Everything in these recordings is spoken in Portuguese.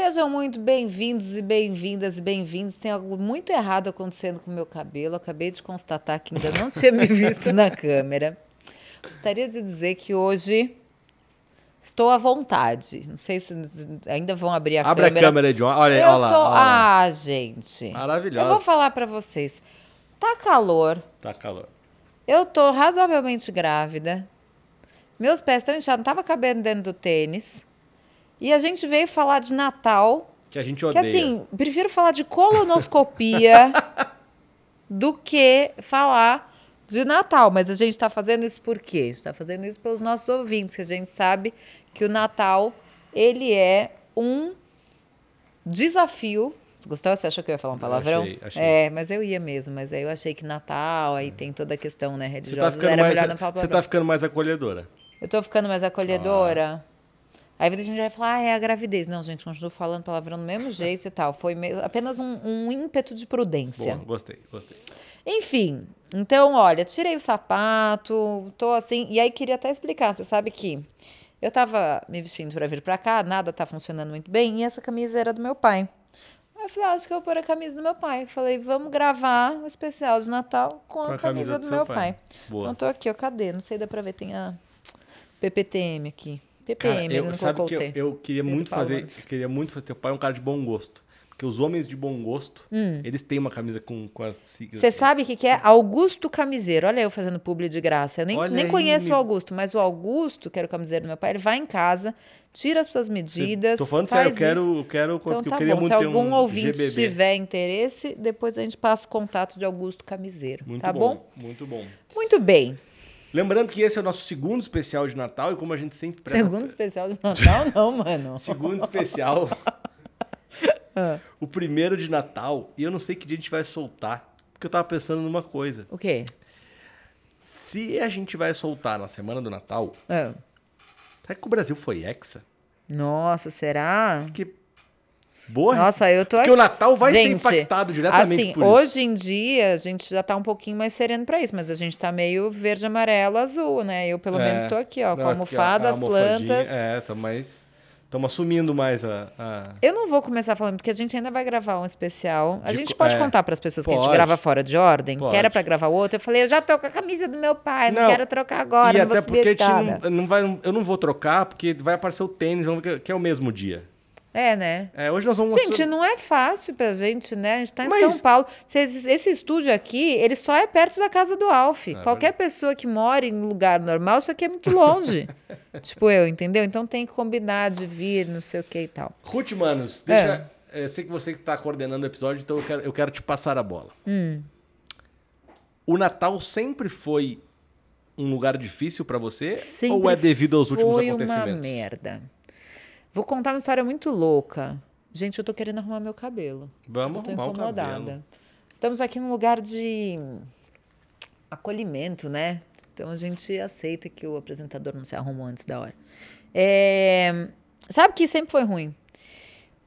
Sejam muito bem-vindos e bem-vindas e bem-vindos. Tem algo muito errado acontecendo com o meu cabelo. Acabei de constatar que ainda não tinha me visto na câmera. Gostaria de dizer que hoje estou à vontade. Não sei se ainda vão abrir a Abre câmera. a câmera, John. Olha, Eu olha lá. tô... olha lá. Ah, gente. Maravilhosa. Eu vou falar pra vocês. Tá calor. Tá calor. Eu tô razoavelmente grávida. Meus pés estão inchados, não tava cabendo dentro do tênis. E a gente veio falar de Natal. Que a gente Que odeia. assim, prefiro falar de colonoscopia do que falar de Natal. Mas a gente está fazendo isso por quê? A gente está fazendo isso pelos nossos ouvintes, que a gente sabe que o Natal, ele é um desafio. Gustavo, você achou que eu ia falar um palavrão? achei, achei. É, mas eu ia mesmo. Mas aí eu achei que Natal, aí tem toda a questão né, Você religiosa. tá, ficando mais, você tá ficando mais acolhedora. Eu tô ficando mais acolhedora. Aí a gente vai falar, ah, é a gravidez. Não, gente, continuo falando palavrão do mesmo jeito e tal. Foi meio- apenas um, um ímpeto de prudência. Boa, gostei, gostei. Enfim, então, olha, tirei o sapato, tô assim. E aí queria até explicar, você sabe que eu tava me vestindo pra vir pra cá, nada tá funcionando muito bem, e essa camisa era do meu pai. Aí eu falei, ah, acho que eu vou pôr a camisa do meu pai. Falei, vamos gravar um especial de Natal com a, camisa, do, seu meu pai. pai. Boa. Então tô aqui, ó, cadê? Não sei, dá pra ver, tem a PPTM aqui. Cara, PPM, ele eu, não sabe que eu, eu queria Pedro muito Paulo fazer. Queria muito fazer. Teu pai é um cara de bom gosto. Porque os homens de bom gosto, Hum. eles têm uma camisa com, com as siglas. Você sabe o que, que é Augusto Camiseiro? Olha eu fazendo publi de graça. Eu nem, Olha nem aí, conheço me- o Augusto, mas o Augusto, que era o camiseiro do meu pai, ele vai em casa, tira as suas medidas. Tô falando faz sério, eu quero, eu quero Então tá eu queria bom. muito Se algum um ouvinte GBB. tiver interesse, depois a gente passa o contato de Augusto Camiseiro. Muito tá bom, bom? Muito bom. Muito bem. Lembrando que esse é o nosso segundo especial de Natal e como a gente sempre presta- Segundo especial de Natal, não, mano. Segundo especial. O primeiro de Natal. E eu não sei que dia a gente vai soltar. Porque eu tava pensando numa coisa. O quê? Se a gente vai soltar na semana do Natal, Ah. será que o Brasil foi hexa? Nossa, será? Porque. Boa. Nossa, eu tô Porque aqui. o Natal vai Gente, ser impactado diretamente assim, por isso. hoje em dia a gente já tá um pouquinho mais sereno pra isso, mas a gente tá meio verde, amarelo, azul, né? Eu pelo É. menos tô aqui, ó, Não, com a almofada, a as plantas. É, tá mais. Estamos assumindo mais a. a- Eu não vou começar falando, porque a gente ainda vai gravar um especial. A De gente pode é. contar para as pessoas que a gente Pode. grava fora de ordem, que Pode. era para gravar outro. Eu falei, eu já tô com a camisa do meu pai, não, Não, quero trocar agora, e não até porque a gente escada. não, não vai, eu não vou trocar, porque vai aparecer o tênis, ver que- que é o mesmo dia. É, né? É, hoje nós vamos Gente, não é fácil pra gente, né? A gente tá em Mas- São Paulo. Cês- Esse estúdio aqui, ele só é perto da casa do Alf. Qualquer pessoa que mora em lugar normal, isso aqui é muito longe. tipo eu, entendeu? Então tem que combinar de vir, não sei o que e tal. Ruth, manos, É. deixa. Eu sei que você que está coordenando o episódio, então eu quero, eu quero te passar a bola. Hum. O Natal sempre foi um lugar difícil para você? Sempre ou é devido aos últimos Foi acontecimentos? uma merda. Vou contar uma história muito louca. Gente, eu tô querendo arrumar meu cabelo. Vamos eu tô arrumar o incomodada. cabelo. Estamos aqui num lugar de acolhimento, né? Então a gente aceita que o apresentador não se arrumou antes da hora. É, Sabe que sempre foi ruim?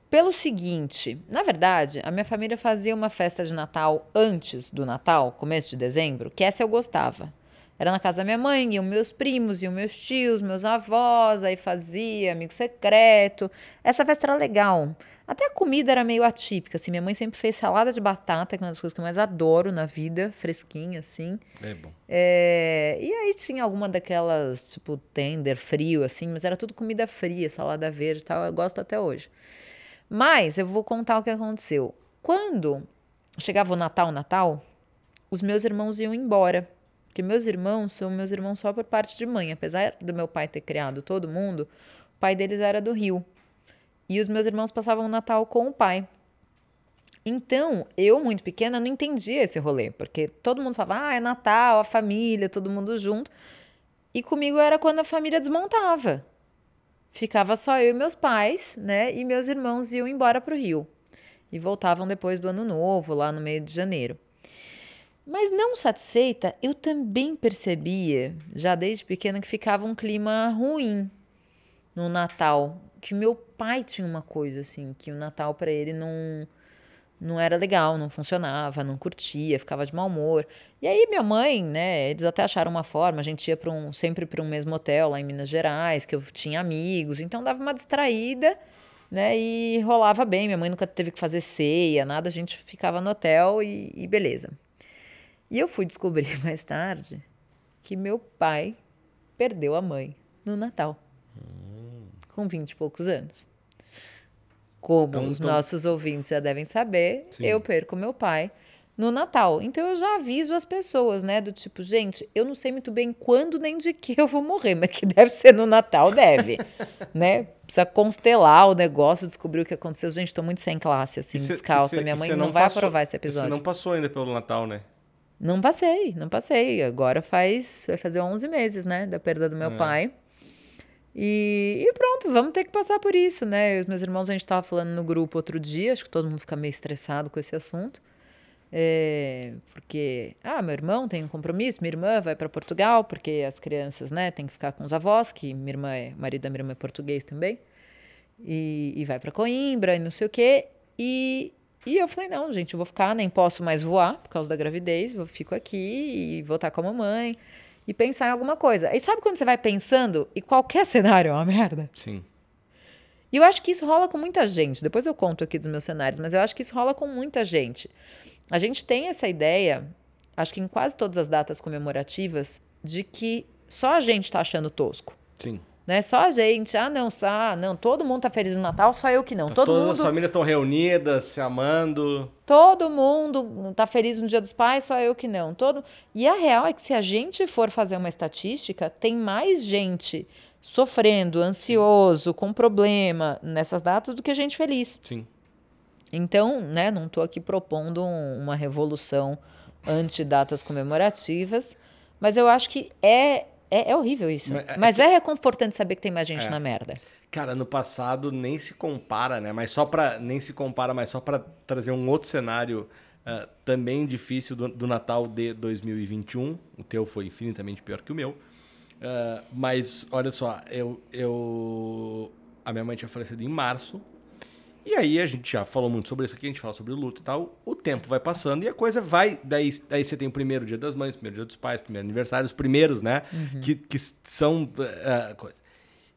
Pelo seguinte, na verdade, a minha família fazia uma festa de Natal antes do Natal, começo de dezembro, que essa eu gostava. Era na casa da minha mãe, iam meus primos, iam meus tios, meus avós, aí fazia amigo secreto. Essa festa era legal. Até a comida era meio atípica, assim. Minha mãe sempre fez salada de batata, que é uma das coisas que eu mais adoro na vida, fresquinha, assim. É bom. É, e aí tinha alguma daquelas, tipo, tender frio, assim, mas era tudo comida fria, salada verde e tal. Eu gosto até hoje. Mas eu vou contar o que aconteceu. Quando chegava o Natal, Natal, os meus irmãos iam embora. Porque meus irmãos são meus irmãos só por parte de mãe. Apesar do meu pai ter criado todo mundo, o pai deles era do Rio. E os meus irmãos passavam o Natal com o pai. Então, eu, muito pequena, não entendia esse rolê, porque todo mundo falava, ah, é Natal, a família, todo mundo junto. E comigo era quando a família desmontava. Ficava só eu e meus pais, né? E meus irmãos iam embora para o Rio. E voltavam depois do ano novo, lá no meio de janeiro. Mas não satisfeita, eu também percebia, já desde pequena, que ficava um clima ruim no Natal. Que meu pai tinha uma coisa assim, que o Natal para ele não não era legal, não funcionava, não curtia, ficava de mau humor. E aí minha mãe, né, eles até acharam uma forma, a gente ia para um sempre para um mesmo hotel lá em Minas Gerais, que eu tinha amigos, então dava uma distraída né? E rolava bem. Minha mãe nunca teve que fazer ceia, nada. A gente ficava no hotel e, e beleza. E eu fui descobrir mais tarde que meu pai perdeu a mãe no Natal, com 20 e poucos anos. Como Então, os então- nossos ouvintes já devem saber, Sim. eu perco meu pai no Natal. Então eu já aviso as pessoas, né? Do tipo, gente, eu não sei muito bem quando nem de que eu vou morrer, mas que deve ser no Natal, deve. né? Precisa constelar o negócio, descobrir o que aconteceu. Gente, tô muito sem classe, assim, cê- descalça. cê- Minha mãe não, vai passou- aprovar esse episódio. Você não passou ainda pelo Natal, né? Não passei, não passei. Agora faz, vai fazer 11 meses, né, da perda do É. meu pai. E, e pronto, vamos ter que passar por isso, né? Eu os meus irmãos, a gente tava falando no grupo outro dia, acho que todo mundo fica meio estressado com esse assunto. É, porque, ah, meu irmão tem um compromisso, minha irmã vai para Portugal, porque as crianças, né, tem que ficar com os avós, que minha irmã é, o marido da minha irmã é português também. E, e vai para Coimbra e não sei o quê. E, e eu falei, não, gente, eu vou ficar, nem posso mais voar por causa da gravidez, eu fico aqui e vou estar com a mamãe e pensar em alguma coisa. Aí sabe quando você vai pensando e qualquer cenário é uma merda? Sim. E eu acho que isso rola com muita gente. Depois eu conto aqui dos meus cenários, mas eu acho que isso rola com muita gente. A gente tem essa ideia, acho que em quase todas as datas comemorativas, de que só a gente tá achando tosco. Sim. Né? Só a gente. Ah, não, só, ah, não, todo mundo tá feliz no Natal, só eu que não. Todo Todas mundo as famílias estão reunidas, se amando. Todo mundo tá feliz no Dia dos Pais, só eu que não. Todo... E a real é que se a gente for fazer uma estatística, tem mais gente sofrendo, ansioso, com problema nessas datas do que gente feliz. Sim. Então, né, não estou aqui propondo um- uma revolução anti-datas comemorativas, mas eu acho que é, é, é horrível isso. Mas é Mas é reconfortante saber que tem mais gente É. na merda. Cara, no passado nem se compara, né? Mas só para nem se compara, mas só para trazer um outro cenário ah, também difícil do, do Natal de 2021. O teu foi infinitamente pior que o meu. Ah, mas olha só, eu, eu a minha mãe tinha falecido em março. E aí a gente já falou muito sobre isso aqui, a gente fala sobre o luto e tal. O tempo vai passando e a coisa vai. Daí, daí você tem o primeiro dia das mães, o primeiro dia dos pais, o primeiro aniversário, os primeiros, né? Que, que são ah, coisa.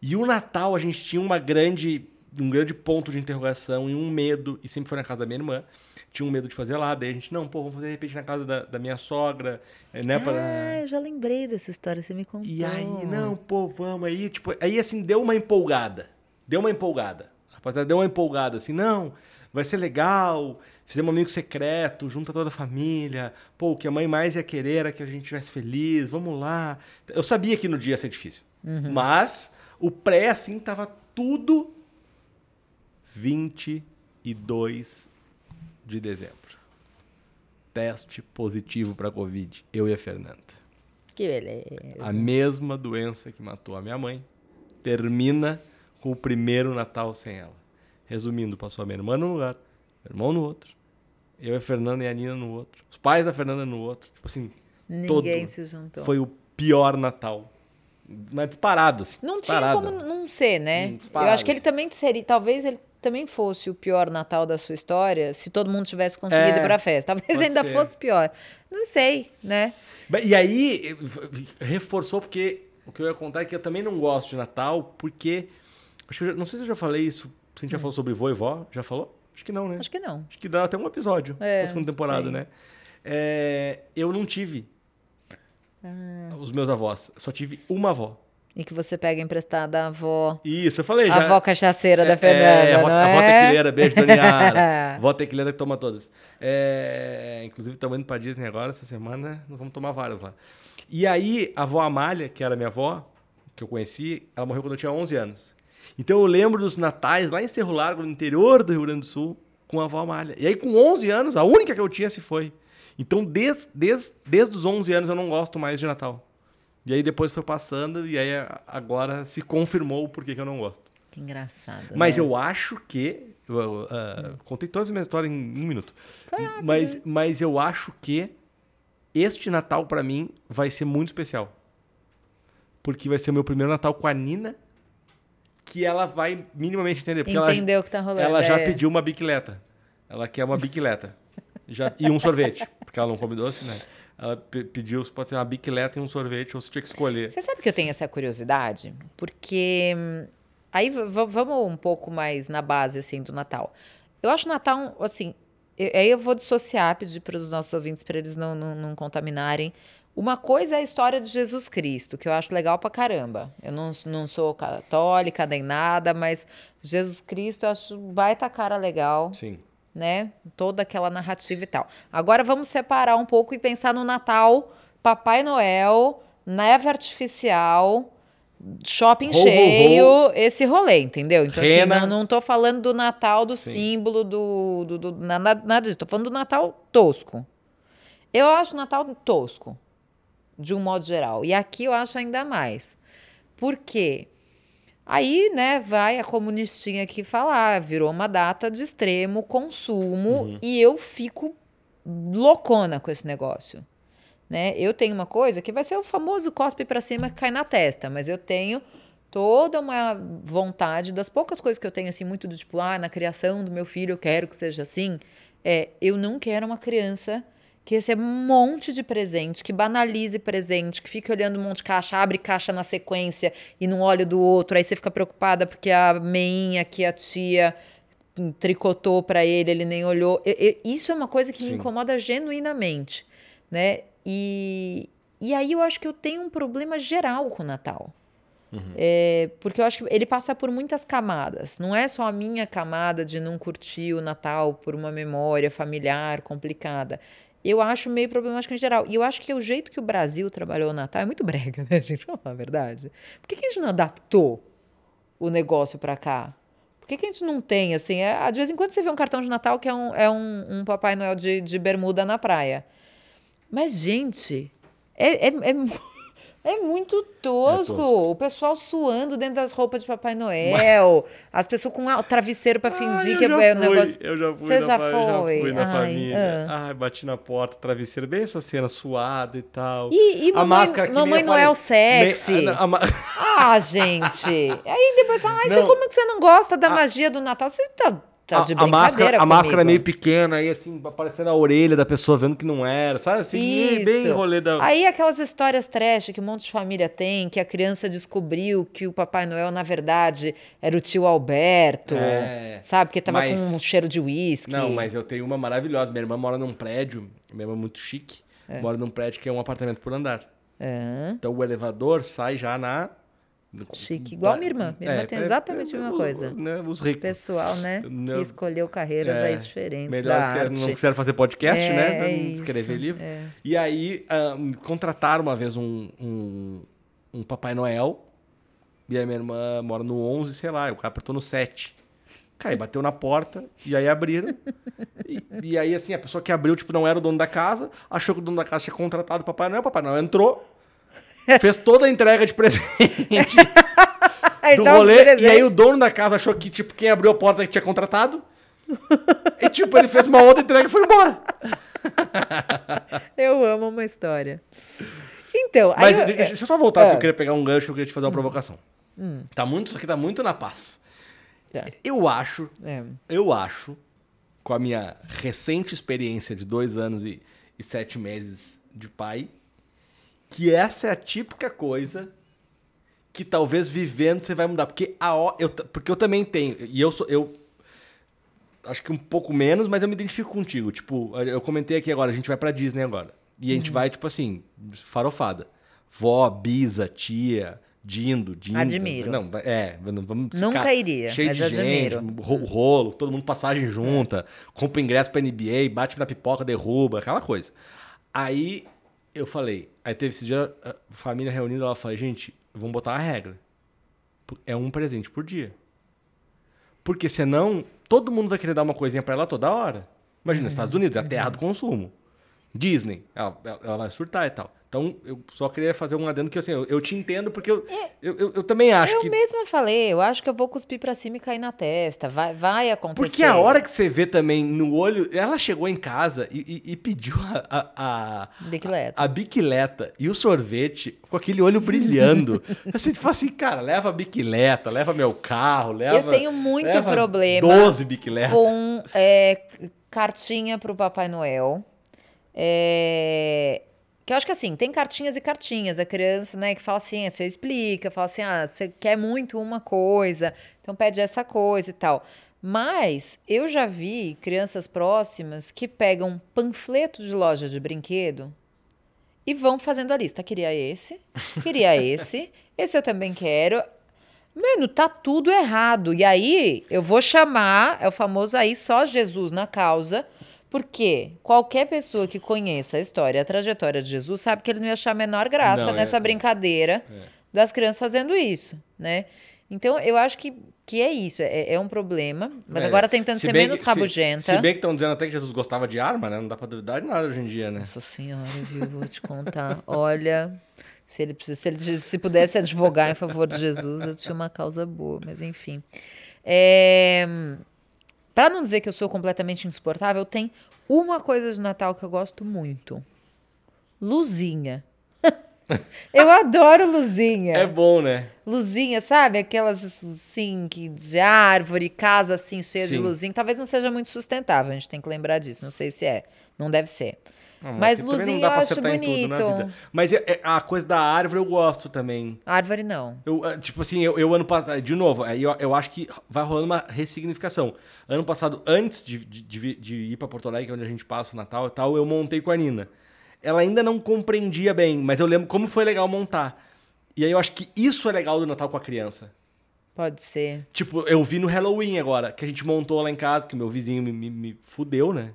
E o Natal a gente tinha uma grande, um grande ponto de interrogação e um medo, e sempre foi na casa da minha irmã. Tinha um medo de fazer lá, daí a gente, não, pô, vamos fazer de repente na casa da, da minha sogra, né? pra- Ah, eu já lembrei dessa história, você me contou. e aí, não, pô, vamos aí. Tipo, aí assim, deu uma empolgada. Deu uma empolgada. Rapaziada, deu uma empolgada, assim, não, vai ser legal. Fizemos um amigo secreto, junta toda a família. Pô, o que a mãe mais ia querer era que a gente estivesse feliz, vamos lá. Eu sabia que no dia ia ser difícil. Mas o pré, assim, tava tudo 22 de dezembro. Teste positivo para Covid. Eu e a Fernanda. Que beleza. A mesma doença que matou a minha mãe termina com o primeiro Natal sem ela. Resumindo, passou a minha irmã num lugar, meu irmão no outro, eu e a Fernanda e a Nina no outro, os pais da Fernanda no outro. Tipo assim, Ninguém se juntou. foi o pior Natal. Mas disparado, assim. Não tinha disparado. como não ser, né? Hum, Eu disparado. acho que ele também seria. Talvez ele também fosse o pior Natal da sua história se todo mundo tivesse conseguido É, ir pra festa. Talvez ainda ser. fosse pior. Não sei, né? E aí, reforçou, porque o que eu ia contar é que eu também não gosto de Natal, porque. Acho que eu já- não sei se eu já falei isso. Se a gente já falou sobre vô e vó. Já falou? Acho que não, né? Hum. Acho que não. Acho que dá até um episódio É, da segunda temporada, sim. né? É, eu não tive Ah. os meus avós. Só tive uma avó. E que você pega emprestada a avó. Isso, eu falei A já. avó cachaceira da É, Fernanda, é, a avó, não a avó é? tequileira, beijo, Doniara. avó tequileira que toma todas. É, inclusive, estamos indo pra Disney agora, essa semana, nós vamos tomar várias lá. E aí, a avó Amália, que era minha avó, que eu conheci, ela morreu quando eu tinha 11 anos. Então eu lembro dos natais lá em Cerro Largo, no interior do Rio Grande do Sul, com a avó Amália. E aí, com 11 anos, a única que eu tinha se foi. Então, desde, desde, desde os 11 anos, eu não gosto mais de Natal. E aí, depois foi passando, e aí agora se confirmou o porquê que eu não gosto. Que engraçado. Mas né? eu acho que. eu, ah, contei todas as minhas histórias em um minuto. né? Mas, mas eu acho que este Natal, pra mim, vai ser muito especial. Porque vai ser o meu primeiro Natal com a Nina, que ela vai minimamente entender. Porque Entendeu o que tá rolando. ela, ela já é. pediu uma bicicleta. Ela quer uma bicicleta. já, e um sorvete. Porque ela não come doce, né? Ela pe- pediu se pode ser uma bicicleta e um sorvete, ou você tinha que escolher. Você sabe que eu tenho essa curiosidade? Porque hum, Aí vamos um pouco mais na base, assim, do Natal. Eu acho o Natal, assim, aí eu vou dissociar, pedir para os nossos ouvintes, para eles não, não, não, contaminarem. Uma coisa é a história de Jesus Cristo, que eu acho legal pra caramba. Eu não, não sou católica nem nada, mas Jesus Cristo eu acho baita cara legal. Sim. Né? Toda aquela narrativa e tal. Agora vamos separar um pouco e pensar no Natal, Papai Noel, neve artificial, shopping cheio, esse rolê, entendeu? Então, assim, não, não tô falando do Natal, do Sim. símbolo, do, do, do, nada, nada disso. Tô falando do Natal tosco. Eu acho o Natal tosco, de um modo geral. E aqui eu acho ainda mais. Por quê? Aí, né, vai a comunistinha aqui falar, virou uma data de extremo consumo uhum. e eu fico loucona com esse negócio né? Eu tenho uma coisa que vai ser o famoso cospe para cima que cai na testa, mas eu tenho toda uma vontade das poucas coisas que eu tenho assim muito do tipo, ah, na criação do meu filho eu quero que seja assim, é, eu não quero uma criança que receba um monte de presente, que banalize presente, que fique olhando um monte de caixa, abre caixa na sequência e não olha do outro, aí você fica preocupada porque a meinha que a tia tricotou para ele, ele nem olhou. isso é uma coisa que Sim. me incomoda genuinamente, né? E, e aí eu acho que eu tenho um problema geral com o Natal. Uhum. É, porque eu acho que ele passa por muitas camadas. Não é só a minha camada de não curtir o Natal por uma memória familiar complicada. Eu acho meio problemático em geral. E eu acho que o jeito que o Brasil trabalhou o Natal é muito brega, né, gente? Vamos falar a verdade. Por que, que a gente não adaptou o negócio para cá? Por que, que, a gente não tem, assim? É, de vez em quando você vê um cartão de Natal que é um, é um, um Papai Noel de, de bermuda na praia. Mas, gente, é, é, é, é muito tosco. É tosco. O pessoal suando dentro das roupas de Papai Noel. As pessoas com travesseiro para fingir que é o negócio. Eu já fui. Você já foi? Já fui na Ai, família. Ah. Ai, bati na porta, travesseiro, bem essa cena suada e tal. E, e a mamãe, máscara que Mamãe Noel sexy. Me, a, a, ah, gente. Aí depois, ai, você, como que você não gosta da magia do Natal? Você tá Tá de a, máscara, a máscara meio pequena, aí assim, aparecendo a orelha da pessoa vendo que não era, sabe? Assim, Isso. bem rolê da. Aí aquelas histórias trash que um monte de família tem, que a criança descobriu que o Papai Noel, na verdade, era o tio Alberto. É, sabe? Porque tava mas... com um cheiro de uísque. Não, mas eu tenho uma maravilhosa. Minha irmã mora num prédio, minha irmã é muito chique, é. mora num prédio que é um apartamento por andar. É. Então o elevador sai já na Chique, igual minha irmã. Minha irmã é, tem exatamente é, a mesma coisa. Né, os ricos. Pessoal, né? Não, que escolheu carreiras é, aí diferentes. Melhor da que arte. não quiseram fazer podcast, né? É escrever livro. É. E aí um, contrataram uma vez um, um, um, Papai Noel. E aí minha irmã mora no 11, sei lá. O cara apertou no 7. Cara, bateu na porta e aí abriram. e, e, aí, assim, a pessoa que abriu, tipo, não era o dono da casa, achou que o dono da casa tinha contratado o Papai Noel. O Papai Noel entrou, fez toda a entrega de presente do rolê. E aí o dono da casa achou que, tipo, quem abriu a porta que tinha contratado. e, tipo, ele fez uma outra entrega e foi embora. eu amo uma história. Então, Mas eu, deixa eu só voltar, é, porque eu queria pegar um gancho, eu queria te fazer uma hum. provocação. Hum. Tá muito, isso aqui tá muito na paz. É. Eu acho, é. eu acho, com a minha recente experiência de dois anos e, e sete meses de pai, que essa é a típica coisa que talvez vivendo você vai mudar. Porque, a, eu, porque eu também tenho. E eu sou. Eu, acho que um pouco menos, mas eu me identifico contigo. Tipo, eu comentei aqui agora, a gente vai pra Disney agora. E a gente uhum. vai, tipo assim, farofada. Vó, bisa, tia, Dindo, Dindo. Admiro. Não, é, vamos Nunca iria, cheio mas de gente, admiro. rolo, todo mundo passagem junta, compra ingresso pra NBA, bate na pipoca, derruba, aquela coisa. Aí eu falei, aí teve esse dia, a família reunida, ela falou, gente, vamos botar a regra. É um presente por dia. Porque senão, todo mundo vai querer dar uma coisinha para ela toda hora. Imagina. Estados Unidos é a terra do consumo. Disney, ela, ela vai surtar e tal. Então, eu só queria fazer um adendo que assim, eu, eu te entendo porque eu, é, eu, eu, eu, também acho eu que. Eu mesma falei, eu acho que eu vou cuspir pra cima e cair na testa. Vai, vai acontecer. Porque a hora que você vê também no olho. Ela chegou em casa e, e, e pediu a, a, bicicleta. A, a bicicleta e o sorvete com aquele olho brilhando. Você fala assim, cara, leva a bicicleta, leva meu carro, leva. Eu tenho muito problema. 12 bicicletas. Com é, cartinha pro Papai Noel. É Que eu acho que assim, tem cartinhas e cartinhas. A criança, né, que fala assim, você explica, fala assim, ah, você quer muito uma coisa, então pede essa coisa e tal. Mas eu já vi crianças próximas que pegam panfleto de loja de brinquedo e vão fazendo a lista. Queria esse, queria esse, esse eu também quero. Mano, tá tudo errado. E aí eu vou chamar, é o famoso aí só Jesus na causa, porque qualquer pessoa que conheça a história, a trajetória de Jesus, sabe que ele não ia achar a menor graça Não, é- nessa é. brincadeira das crianças fazendo isso, né? Então eu acho que, que é isso, é, é um problema, mas É, agora tentando se ser menos que- se- rabugenta. Se, bem que estão dizendo até que Jesus gostava de arma, né? Não dá pra duvidar de nada hoje em dia, né? Nossa senhora, viu? Vou te contar. Olha, se ele, se ele se pudesse advogar em favor de Jesus, eu tinha uma causa boa, mas enfim. É, Para não dizer que eu sou completamente insuportável, tem uma coisa de Natal que eu gosto muito: luzinha. eu adoro luzinha. É bom, né? Luzinha, sabe? Aquelas assim, que de árvore, casa assim, cheia de Sim. luzinha. Talvez não seja muito sustentável, a gente tem que lembrar disso. Não sei se é. Não deve ser. Não, Mas luzinha não dá eu acho bonito. tudo na vida. Mas é- é- a coisa da árvore eu gosto também. Árvore não. Eu, ah, tipo assim, eu, eu ano passado, de novo, eu, eu acho que vai rolando uma ressignificação. Ano passado, antes de, de, de ir pra Porto Alegre, que é onde a gente passa o Natal e tal, eu montei com a Nina. Ela ainda não compreendia bem, mas eu lembro como foi legal montar. E aí eu acho que isso é legal do Natal com a criança. Pode ser. Tipo, eu vi no Halloween agora, que a gente montou lá em casa, porque meu vizinho me, me, me fudeu, né?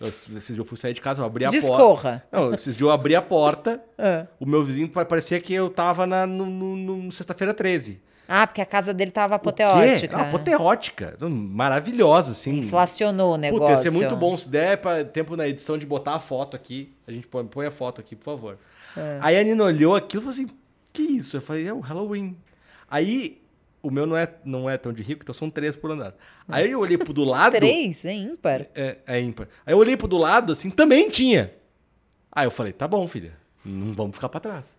Eu, esses dias eu fui sair de casa, eu abri a porta. Discorra. Não, esses dias eu abri a porta, Ah. o meu vizinho pa- parecia que eu tava na, no, no- no sexta-feira 13. Ah, porque a casa dele tava apoteótica. Ah, apoteótica. Maravilhosa, assim. Inflacionou o negócio. Puta, ia ser muito bom. Se der pra, tempo na edição de botar a foto aqui, a gente põe, põe a foto aqui, por favor. É. Aí a Nina olhou aquilo e falou assim: que isso? Eu falei: é o Halloween. Aí, o meu não é, não é tão de rico, então são três por andar. Aí eu olhei pro do lado. Três, é ímpar. É, é ímpar. Aí eu olhei pro do lado, assim, também tinha. Aí eu falei, tá bom, filha, não vamos ficar pra trás.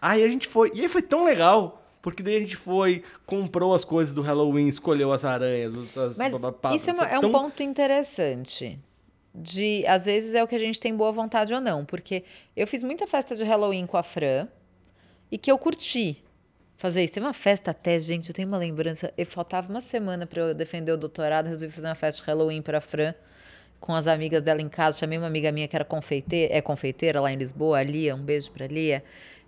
Aí a gente foi, e aí foi tão legal, porque daí a gente foi, comprou as coisas do Halloween, escolheu as aranhas, as Mas bababá, isso é, uma- é um tão- ponto interessante. De, às vezes é o que a gente tem boa vontade ou não. Porque eu fiz muita festa de Halloween com a Fran e que eu curti fazer isso. Teve uma festa até, gente, eu tenho uma lembrança. Eu faltava uma semana para eu defender o doutorado, resolvi fazer uma festa de Halloween para a Fran com as amigas dela em casa. Chamei uma amiga minha que era confeiteira, é confeiteira lá em Lisboa, a Lia, um beijo pra Lia,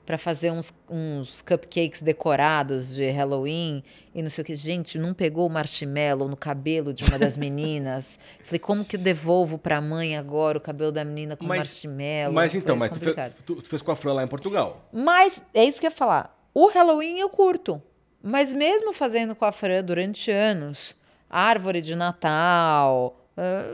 para fazer uns, uns cupcakes decorados de Halloween e não sei o que. Gente, não pegou o marshmallow no cabelo de uma das meninas. Falei, como que eu devolvo pra mãe agora o cabelo da menina com Mas, marshmallow? mas então, Foi mas tu fez, tu, tu fez com a Fran lá em Portugal. Mas é isso que eu ia falar. O Halloween eu curto. Mas mesmo fazendo com a Fran durante anos, árvore de Natal. ah,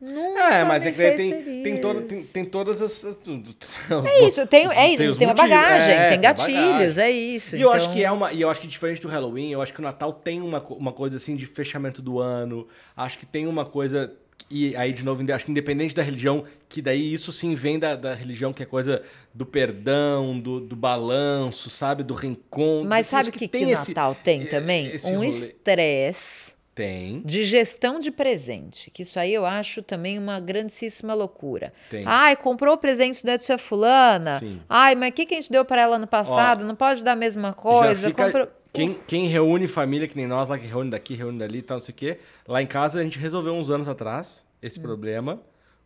nunca É, mas é que tem, tem, toda, tem, tem todas as. É isso, tem, é isso, tem, os uma motivos, bagagem, é, tem gatilhos, bagagem. é isso. E eu acho então- que é uma. E eu acho que diferente do Halloween, eu acho que o Natal tem uma, uma coisa assim de fechamento do ano. Acho que tem uma coisa. E aí, de novo, acho que independente da religião, que daí isso sim vem da, da religião, que é coisa do perdão, do, do balanço, sabe? Do reencontro. Mas sabe o que, que, tem esse- Natal tem é- também? Um estresse Tem. de gestão de presente. Que isso aí eu acho também uma grandíssima loucura. Tem. Ai, comprou o presente da tia fulana. Sim. Ai, mas o que, que a gente deu para ela no passado? Não pode dar a mesma coisa. Fica- Comprou- quem, quem reúne família, que nem nós lá, que reúne daqui, reúne dali e tal, não sei o quê. Lá em casa a gente resolveu uns anos atrás esse Hum. problema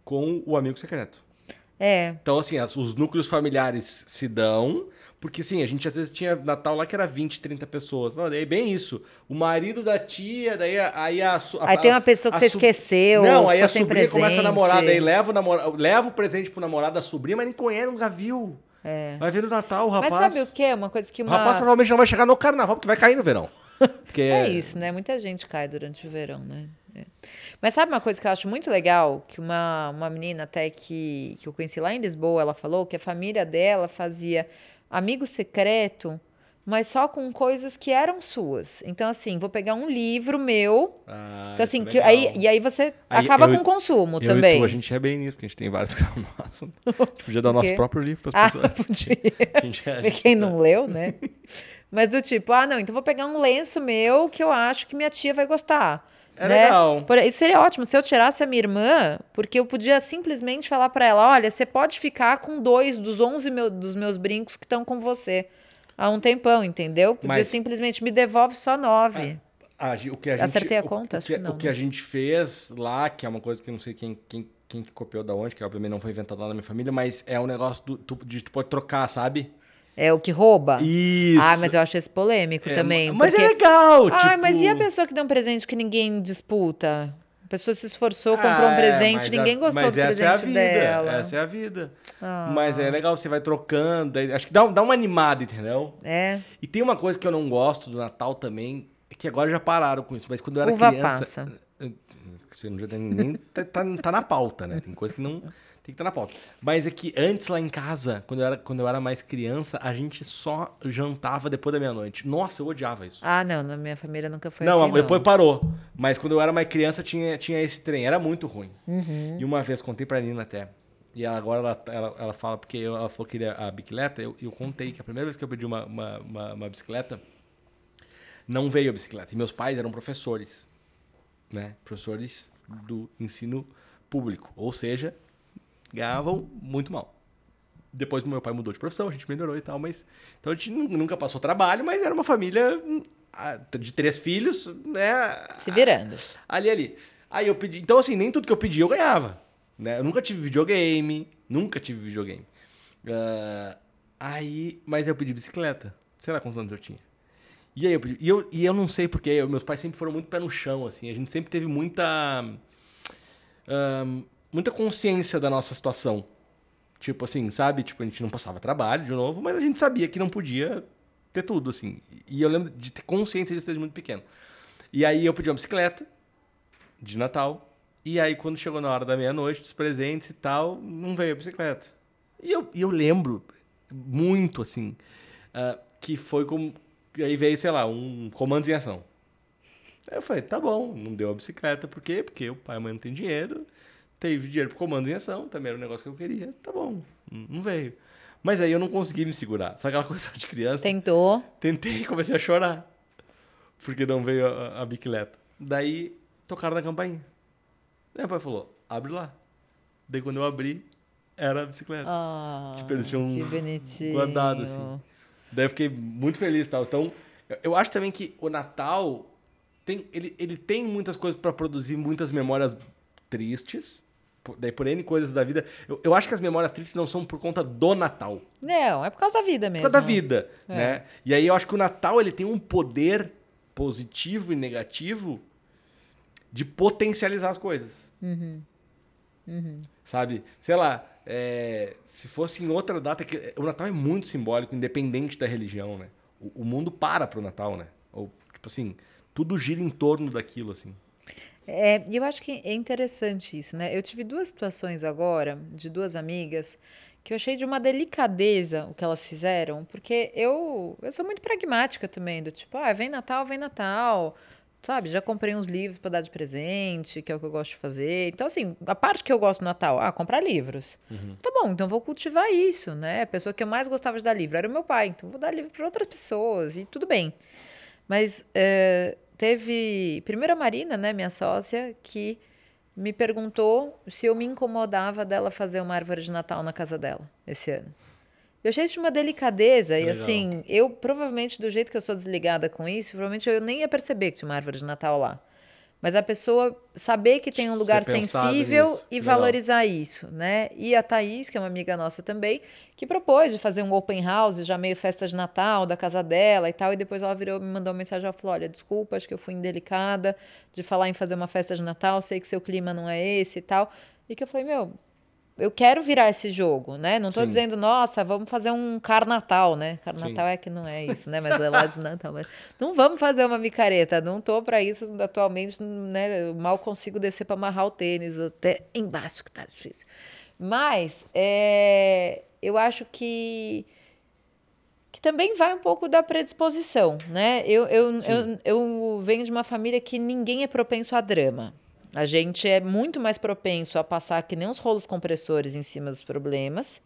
com o amigo secreto. É. Então, assim, as- os núcleos familiares se dão, porque, assim, a gente às vezes tinha Natal lá que era 20, 30 pessoas. Mano, daí é bem isso. O marido da tia, daí a- aí a... a- Aí tem uma pessoa que você esqueceu, Não, aí a sobrinha começa a namorar, presente. daí leva o, namora... leva o presente pro namorado da sobrinha, mas nem conhece, nunca viu. É. Vai ver no Natal, o Mas rapaz... sabe o que? Uma coisa que O uma. rapaz provavelmente não vai chegar no carnaval, porque vai cair no verão. Porque É isso, né? Muita gente cai durante o verão, né? É. Mas sabe uma coisa que eu acho muito legal? Que uma, uma menina até que, que eu conheci lá em Lisboa, ela falou que a família dela fazia amigo secreto, mas só com coisas que eram suas. Então, assim, vou pegar um livro meu. Ah, então, assim, é que, aí, e aí você Aí acaba eu- com o consumo Eu também. Tu, a gente é bem nisso, porque a gente tem vários que são nossos. A gente podia dar o nosso próprio livro para Ah, as pessoas. podia. É- Quem não leu, né? Mas do tipo, ah, não, então vou pegar um lenço meu que eu acho que minha tia vai gostar. É né? legal. Por- Isso seria ótimo se eu tirasse a minha irmã, porque eu podia simplesmente falar pra ela: olha, você pode ficar com dois dos 11 meu- dos meus brincos que estão com você há um tempão, entendeu? Podia Mas- simplesmente me devolve só nove. A ge- o que a gente, Acertei a conta? O, que, não, o que a gente fez lá, que é uma coisa que não sei quem, quem, quem que copiou da onde, que obviamente não foi inventado lá na minha família, mas é um negócio do, tu, de tu pode trocar, sabe? É o que rouba? Isso. Ah, mas eu acho esse polêmico É, também. Mas porque... é legal, Ah, tipo... mas e a pessoa que deu um presente que ninguém disputa? A pessoa se esforçou, comprou Ah, um é, presente, ninguém a- gostou do essa é presente vida, dela. Essa é a vida. Mas é legal, você vai trocando. Acho que dá, dá uma animada, entendeu? É, E tem uma coisa que eu não gosto do Natal também, é que agora já pararam com isso, mas quando eu era Uva criança. passa. Você não já tem nem. Tá, tá, tá na pauta, né? Tem coisa que não. Tem que estar na pauta. Mas é que antes lá em casa, quando eu, era, quando eu era mais criança, a gente só jantava depois da meia-noite. Nossa, eu odiava isso. Ah, não, na minha família nunca foi não, assim. depois não. parou. Mas quando eu era mais criança, tinha, tinha esse trem. Era muito ruim. Uhum. E uma vez, contei pra Nina até. E ela, agora ela, ela, ela fala, porque eu- ela falou que queria a bicicleta. Eu, eu contei que a primeira vez que eu pedi uma, uma, uma, uma bicicleta, não veio a bicicleta. E meus pais eram professores. Né? Professores do ensino público. Ou seja, ganhavam muito mal. Depois meu pai mudou de profissão, a gente melhorou e tal, mas. Então a gente nu- nunca passou trabalho, mas era uma família hum, de três filhos, né? Se virando. Ali, ali. Aí eu pedi. Então, assim, nem tudo que eu pedi eu ganhava. Né? Eu nunca tive videogame. Nunca tive videogame. Ah, aí. Mas eu pedi bicicleta. Sei lá quantos anos eu tinha. E aí eu pedi. E eu, e eu não sei porque. Meus pais sempre foram muito pé no chão, assim. A gente sempre teve muita. ah, muita consciência da nossa situação. Tipo assim, sabe? Tipo, a gente não passava trabalho de novo, mas a gente sabia que não podia ter tudo, assim. E eu lembro de ter consciência disso desde muito pequeno. E aí eu pedi uma bicicleta de Natal. E aí, quando chegou na hora da meia-noite, dos presentes e tal, não veio a bicicleta. E eu, eu lembro muito, assim, ah, que foi como. Aí veio, sei lá, um comando em ação. Aí eu falei, tá bom, não deu a bicicleta, por quê? Porque o pai e a mãe não tem dinheiro, teve dinheiro pro comando em ação, também era um negócio que eu queria, tá bom, não veio. Mas aí eu não consegui me segurar. Sabe aquela coisa de criança? Tentou. Tentei e comecei a chorar. Porque não veio a, a bicicleta. Daí tocaram na campainha. Daí meu pai falou: abre lá. Daí quando eu abri, era a bicicleta. Ah, Tipo, eles tinham guardado, assim. Daí eu fiquei muito feliz e tal. Então, eu- eu acho também que o Natal tem, ele, ele tem muitas coisas para produzir muitas memórias tristes. Por- Daí por N coisas da vida. Eu, eu acho que as memórias tristes não são por conta do Natal. Não, é por causa da vida Por mesmo. causa da vida, É. né? E aí eu acho que o Natal ele tem um poder positivo e negativo de potencializar as coisas. Sabe? Sei lá, é, se fosse em outra data, que o Natal é muito simbólico, independente da religião, né? O, o mundo para pro Natal, né? Ou, tipo assim, tudo gira em torno daquilo, assim. É, e eu acho que é interessante isso, né? Eu tive duas situações agora, de duas amigas, que eu achei de uma delicadeza o que elas fizeram, porque eu, eu sou muito pragmática também, do tipo, ah, vem Natal, vem Natal, sabe? Já comprei uns livros para dar de presente, que é o que eu gosto de fazer. Então, assim, a parte que eu gosto do Natal, ah, comprar livros. Tá bom, então vou cultivar isso, né? A pessoa que eu mais gostava de dar livro era o meu pai, então vou dar livro para outras pessoas e tudo bem. Mas é, teve. Primeiro a Marina, né, minha sócia, que me perguntou se eu me incomodava dela fazer uma árvore de Natal na casa dela esse ano. Eu achei isso de uma delicadeza, e Legal. assim, eu provavelmente, do jeito que eu sou desligada com isso, provavelmente eu nem ia perceber que tinha uma árvore de Natal lá. Mas a pessoa saber que tem um lugar sensível nisso. e Legal. valorizar isso, né? E a Thaís, que é uma amiga nossa também, que propôs de fazer um open house, já meio festa de Natal, da casa dela e tal, e depois ela virou, me mandou uma mensagem, ela falou, olha, desculpa, acho que eu fui indelicada de falar em fazer uma festa de Natal, sei que seu clima não é esse e tal. E que eu falei, meu, eu quero virar esse jogo, né? Não tô Sim. dizendo, nossa, vamos fazer um carnatal, né? Sim. Carnatal é que não é isso, né? Mas é lá de Natal. Mas não vamos fazer uma micareta, não tô pra isso atualmente, né? Eu mal consigo descer pra amarrar o tênis até embaixo, que tá difícil. Mas é, eu acho que que também vai um pouco da predisposição, né? Eu, eu, eu, eu venho de uma família que ninguém é propenso a drama. A gente é muito mais propenso a passar que nem os rolos compressores em cima dos problemas,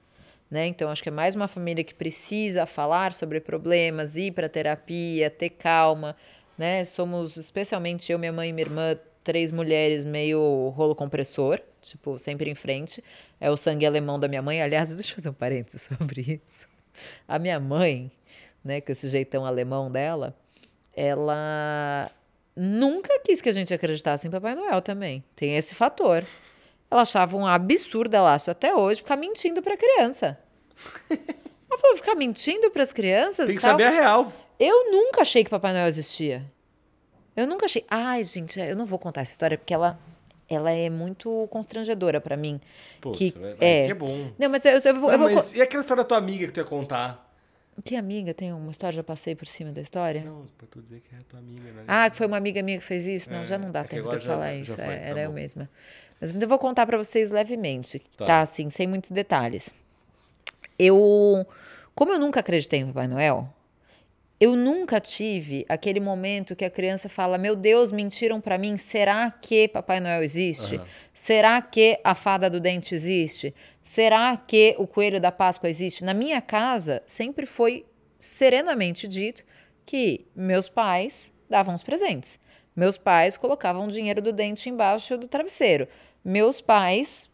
né? Então acho que é mais uma família que precisa falar sobre problemas, ir para terapia, ter calma, né? Somos especialmente eu, minha mãe e minha irmã três mulheres meio rolo compressor, tipo, sempre em frente. É o sangue alemão da minha mãe. Aliás, deixa eu fazer um parênteses sobre isso. A minha mãe, né, com esse jeitão alemão dela, ela nunca quis que a gente acreditasse em Papai Noel também. Tem esse fator. Ela achava um absurdo, ela acha até hoje, ficar mentindo pra criança. Ela falou, ficar mentindo pras crianças? Tem que tal. saber a real. Eu nunca achei que Papai Noel existia. Eu nunca achei. Ai, gente, eu não vou contar essa história porque ela, ela é muito constrangedora pra mim. Putz, que, é. que é bom. Não, mas eu, eu. Não, eu vou mas e aquela história da tua amiga que tu ia contar? Tem amiga, tem uma história, já passei por cima da história? Não, pra tu dizer que é a tua amiga, né? Ah, que foi uma amiga minha que fez isso? Não, É, já não dá é que tempo de eu já- falar já isso. foi, é, tá era eu bom. mesma. Mas então eu vou contar pra vocês levemente, tá. Tá. assim, sem muitos detalhes. Eu, como eu nunca acreditei em Papai Noel, eu nunca tive aquele momento que a criança fala: Meu Deus, mentiram pra mim. Será que Papai Noel existe? Aham. Será que a fada do dente existe? Será que o coelho da Páscoa existe? Na minha casa sempre foi serenamente dito que meus pais davam os presentes. Meus pais colocavam o dinheiro do dente embaixo do travesseiro. Meus pais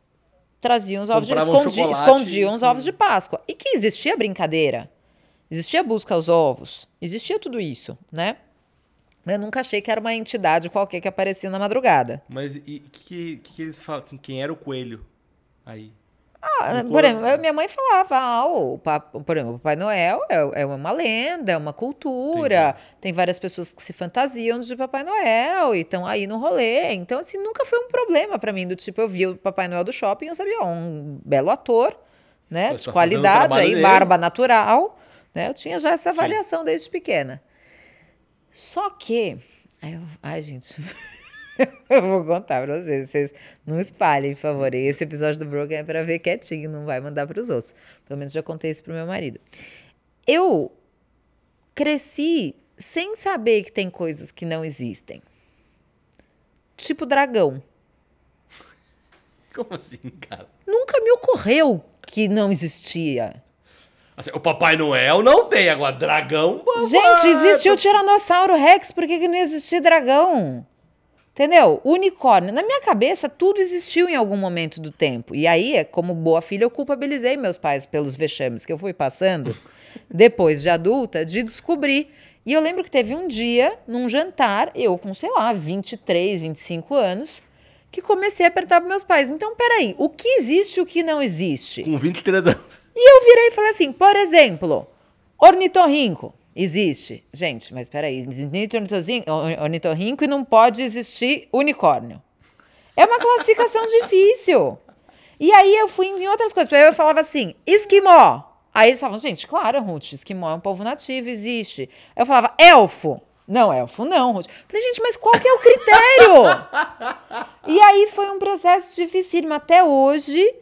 traziam os ovos de escondi, escondiam os ovos de Páscoa. E que existia brincadeira. Existia busca aos ovos. Existia tudo isso, né? Eu nunca achei que era uma entidade qualquer que aparecia na madrugada. Mas e o que, que, que eles falam? Quem era o coelho? Aí. Ah, por exemplo, minha mãe falava, ah, o, pa- por exemplo, o Papai Noel é, é uma lenda, é uma cultura. Tem várias pessoas que se fantasiam de Papai Noel e estão aí no rolê. Então, assim, nunca foi um problema pra mim. Do tipo, eu via o Papai Noel do shopping, eu sabia, ó, um belo ator, né? De tá o qualidade, aí, dele. barba natural. Né? Eu tinha já essa Sim. avaliação desde pequena. Só que. Ai, eu- ai, gente. eu vou contar pra vocês. Vocês não espalhem, por favor. E esse episódio do Broken é pra ver quietinho, não vai mandar pros outros. Pelo menos já contei isso pro meu marido. Eu cresci sem saber que tem coisas que não existem. Tipo dragão. Como assim, cara? Nunca me ocorreu que não existia. Assim, o Papai Noel não tem, agora dragão. Gente, existiu o Tiranossauro Rex, por que, que não ia existir dragão? Entendeu? Unicórnio. Na minha cabeça, tudo existiu em algum momento do tempo. E aí, como boa filha, eu culpabilizei meus pais pelos vexames que eu fui passando, depois de adulta, de descobrir. E eu lembro que teve um dia, num jantar, eu com, sei lá, 23, 25 anos, que comecei a apertar para meus pais. Então, peraí, o que existe e o que não existe? Com 23 anos. E eu virei e falei assim, por exemplo, ornitorrinco existe. Gente, mas peraí, existe ornitorrinco e não pode existir unicórnio. É uma classificação difícil. E aí eu fui em outras coisas. Eu falava assim, esquimó. Aí eles falavam, gente, claro, Ruth, esquimó é um povo nativo, existe. Eu falava, elfo. Não, elfo não, Ruth. Falei, gente, mas qual que é o critério? E aí foi um processo dificílimo. Até hoje,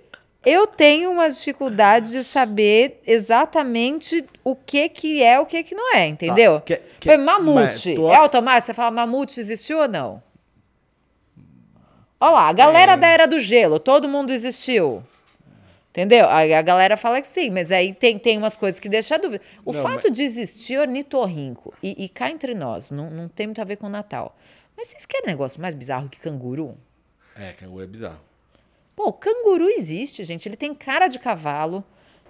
eu tenho uma dificuldade de saber exatamente o que que é o que que não é, entendeu? que- que- Foi mamute. tu- É automático? Você fala mamute existiu ou não? Olha lá, a galera É. da Era do Gelo, todo mundo existiu. Entendeu? A, a galera fala que sim, mas aí tem, tem umas coisas que deixam a dúvida. O Não, fato de existir ornitorrinco, e, e cá entre nós, não, não tem muito a ver com o Natal. Mas vocês querem negócio mais bizarro que canguru? É, canguru é bizarro. Pô, canguru existe, gente. Ele tem cara de cavalo,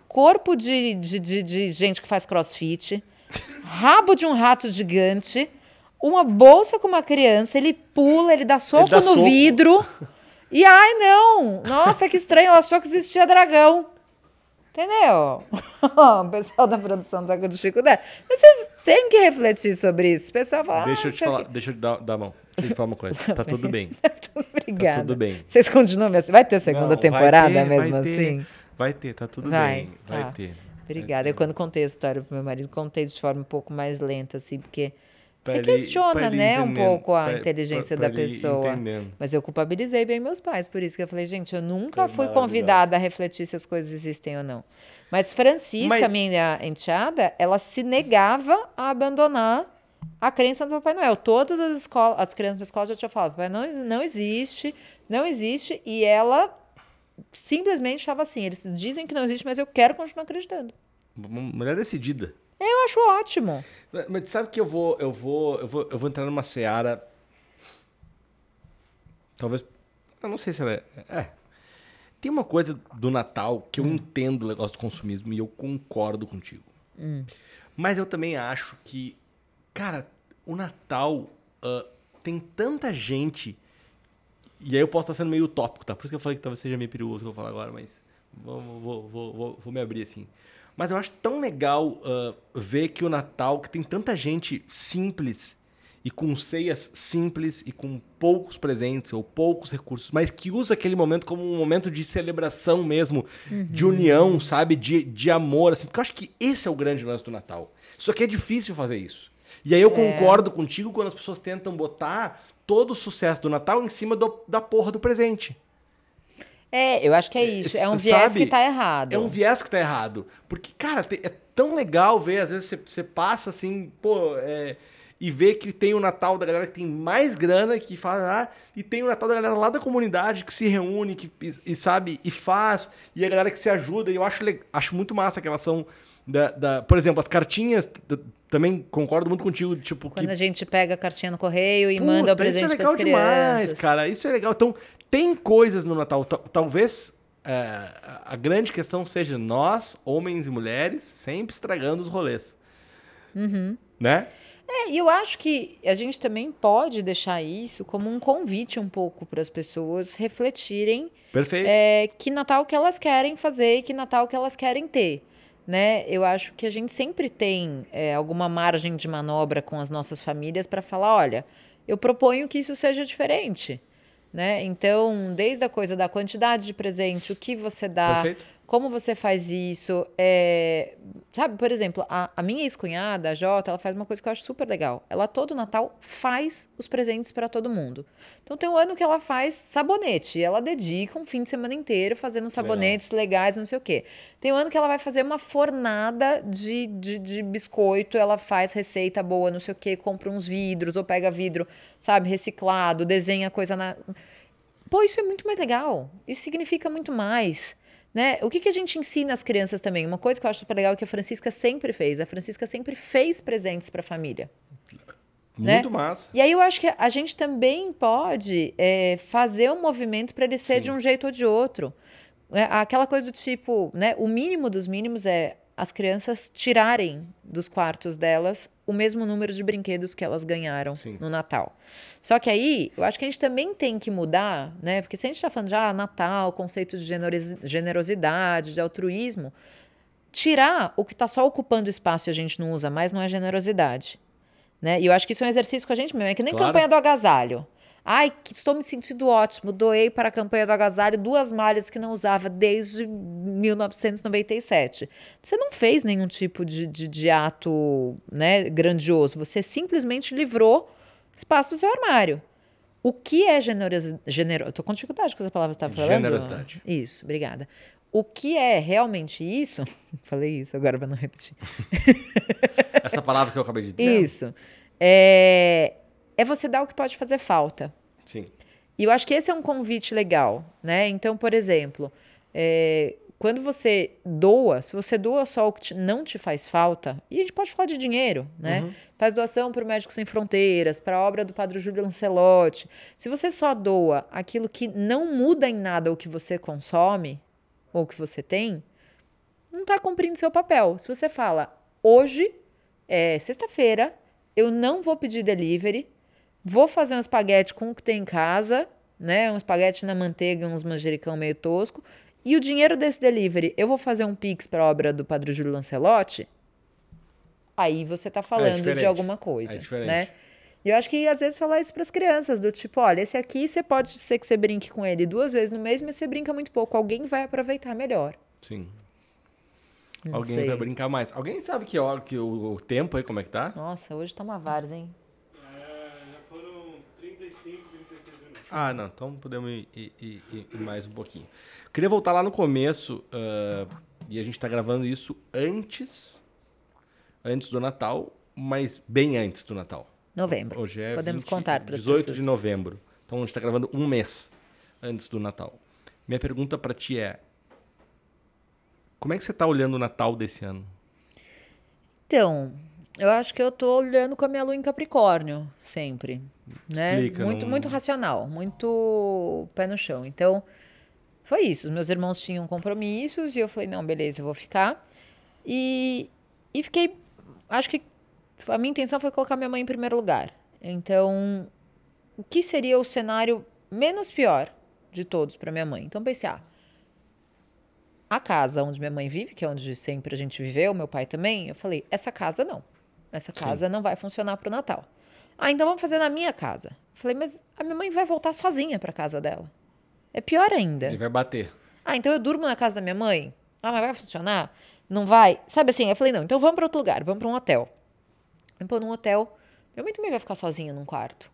corpo de, de, de, de gente que faz crossfit, rabo de um rato gigante, uma bolsa com uma criança, ele pula, ele dá soco dá no soco. vidro. E ai, não! Nossa, que estranho, ela achou que existia dragão. Entendeu? o pessoal da produção tá com dificuldade. Mas vocês têm que refletir sobre isso. O pessoal fala. Deixa ah, eu te falar, quê. deixa eu te dar, dar a mão. Deixa eu te falar uma coisa. Tá tudo bem. Obrigada. tudo bem. Vocês continuam assim? Vai ter segunda Não, vai temporada ter, mesmo vai ter, assim? Vai ter, tá tudo Vai, bem. Vai tá. ter. Obrigada. Eu, quando contei a história pro meu marido, contei de forma um pouco mais lenta, assim, porque você questiona, ele né, um pouco a pra- inteligência pra- da pra ele pessoa. entendendo. Mas eu culpabilizei bem meus pais, por isso que eu falei, gente, eu nunca Foi fui convidada a refletir se as coisas existem ou não. Mas Francisca, Mas- minha enteada, ela se negava a abandonar a crença do Papai Noel. Todas as escolas, as crianças da escola já tinham falado, Papai Noel não existe, não existe, e ela simplesmente estava assim, eles dizem que não existe, mas eu quero continuar acreditando. Mulher decidida. Eu acho ótimo. Mas sabe que eu vou, eu vou, eu vou, eu vou entrar numa seara Talvez. Eu não sei se ela é. É. Tem uma coisa do Natal que eu entendo o negócio do consumismo e eu concordo contigo. Mas eu também acho que, cara, o Natal ah, tem tanta gente. E aí eu posso estar sendo meio utópico, tá? Por isso que eu falei que talvez seja meio perigoso o que eu vou falar agora, mas vou, vou, vou, vou, vou me abrir assim. Mas eu acho tão legal ah, ver que o Natal, que tem tanta gente simples e com ceias simples e com poucos presentes ou poucos recursos, mas que usa aquele momento como um momento de celebração mesmo, de união, sabe? De, de amor, assim. Porque eu acho que esse é o grande lance do Natal. Só que é difícil fazer isso. E aí eu concordo contigo quando as pessoas tentam botar todo o sucesso do Natal em cima do- da porra do presente. É, eu acho que é isso. É um Sabe? viés que tá errado. É um viés que tá errado. Porque, cara, é tão legal ver, às vezes você, você passa assim, pô, é, e vê que tem o Natal da galera que tem mais grana, que faz lá, e tem o Natal da galera lá da comunidade que se reúne, que, e, e sabe, e faz, e a galera que se ajuda. E eu acho, acho muito massa aquela ação da, da- Por exemplo, as cartinhas, t- também concordo muito contigo, tipo, que Quando a gente pega a cartinha no correio e Puta, manda o Isso é presente legal demais, crianças. cara. Isso é legal. Então, tem coisas no Natal. Tal- Talvez é, a grande questão seja nós, homens e mulheres, sempre estragando os rolês. Uhum. Né? É, e eu acho que a gente também pode deixar isso como um convite um pouco para as pessoas refletirem Perfeito. é, que Natal que elas querem fazer e que Natal que elas querem ter. Né? Eu acho que a gente sempre tem é, alguma margem de manobra com as nossas famílias para falar, olha, eu proponho que isso seja diferente. Né? Então, desde a coisa da quantidade de presente, o que você dá, Perfeito. Como você faz isso. é, Sabe, por exemplo, a, a minha ex-cunhada, a Jota, ela faz uma coisa que eu acho super legal. Ela todo Natal faz os presentes para todo mundo. Então tem um ano que ela faz sabonete. Ela dedica um fim de semana inteiro fazendo sabonetes legais, não sei o quê. Tem um ano que ela vai fazer uma fornada de, de, de biscoito. Ela faz receita boa, não sei o quê, compra uns vidros ou pega vidro, sabe, reciclado, desenha coisa na. Pô, isso é muito mais legal. Isso significa muito mais. Né? O que, que a gente ensina às crianças também? Uma coisa que eu acho super legal é que a Francisca sempre fez. A Francisca sempre fez presentes para a família. né? Muito massa. E aí eu acho que a gente também pode é, fazer um movimento para ele ser de um jeito ou de outro. É, aquela coisa do tipo, né? O mínimo dos mínimos é as crianças tirarem dos quartos delas o mesmo número de brinquedos que elas ganharam Sim. no Natal. Só que aí, eu acho que a gente também tem que mudar, né? Porque se a gente está falando de ah, Natal, conceito de generosi- generosidade, de altruísmo, tirar o que está só ocupando espaço e a gente não usa mais não é generosidade. Né? E eu acho que isso é um exercício com a gente mesmo. É que nem Claro. campanha do agasalho. Ai, estou me sentindo ótimo. Doei para a campanha do agasalho duas malhas que não usava desde 1997. Você não fez nenhum tipo de, de, de ato né, grandioso. Você simplesmente livrou espaço do seu armário. O que é generosidade? Genero... Estou com dificuldade com essa palavra que você está falando. Generosidade. Isso, obrigada. O que é realmente isso? Falei isso agora para não repetir. Essa palavra que eu acabei de dizer. Isso. É, é você dar o que pode fazer falta. Sim. E eu acho que esse é um convite legal, né? Então, por exemplo, é, quando você doa, se você doa só o que te- não te faz falta, e a gente pode falar de dinheiro, né? Faz doação para o Médicos Sem Fronteiras, para a obra do Padre Júlio Lancelotti. Se você só doa aquilo que não muda em nada o que você consome ou o que você tem, não está cumprindo seu papel. Se você fala, hoje é sexta-feira, eu não vou pedir delivery, vou fazer um espaguete com o que tem em casa, né? Um espaguete na manteiga, uns manjericão meio tosco, e o dinheiro desse delivery, eu vou fazer um pix para a obra do Padre Júlio Lancelotti, aí você está falando de diferente. alguma coisa, É né? E eu acho que às vezes falar isso para as crianças, do tipo, olha, esse aqui você pode ser que você brinque com ele duas vezes no mês, mas você brinca muito pouco, alguém vai aproveitar melhor. Sim. Não Alguém sei. vai brincar mais. Alguém sabe que, hora, que o, o tempo aí, como é que tá? Nossa, hoje tá uma várzea, hein? já foram 35, 36 minutos. Ah, não. Então podemos ir, ir- ir- ir- mais um pouquinho. Queria voltar lá no começo, ah, e a gente tá gravando isso antes, antes do Natal, mas bem antes do Natal. Novembro. Hoje é Podemos 20 contar para as 18 pessoas. de novembro. Então a gente está gravando um mês antes do Natal. Minha pergunta para ti é: como é que você está olhando o Natal desse ano? Então, Eu acho que eu tô olhando com a minha lua em Capricórnio, sempre. Né? Explica, muito, não- muito racional, muito pé no chão. Então, foi isso. Os meus irmãos tinham compromissos e eu falei, não, beleza, eu vou ficar. E, e fiquei. Acho que a minha intenção foi colocar minha mãe em primeiro lugar. Então, o que seria o cenário menos pior de todos para minha mãe? Então, pensei, ah, a casa onde minha mãe vive, que é onde sempre a gente viveu, meu pai também, eu falei, essa casa não. Essa casa não vai funcionar pro Natal. Ah, então vamos fazer na minha casa. Falei, mas a minha mãe vai voltar sozinha pra casa dela. É pior ainda. Ele vai bater. Ah, então eu durmo na casa da minha mãe? Ah, mas vai funcionar? Não vai? Sabe assim? Eu falei, não, então vamos para outro lugar, vamos para um hotel. Vamos pôr num hotel. Minha mãe também vai ficar sozinha num quarto.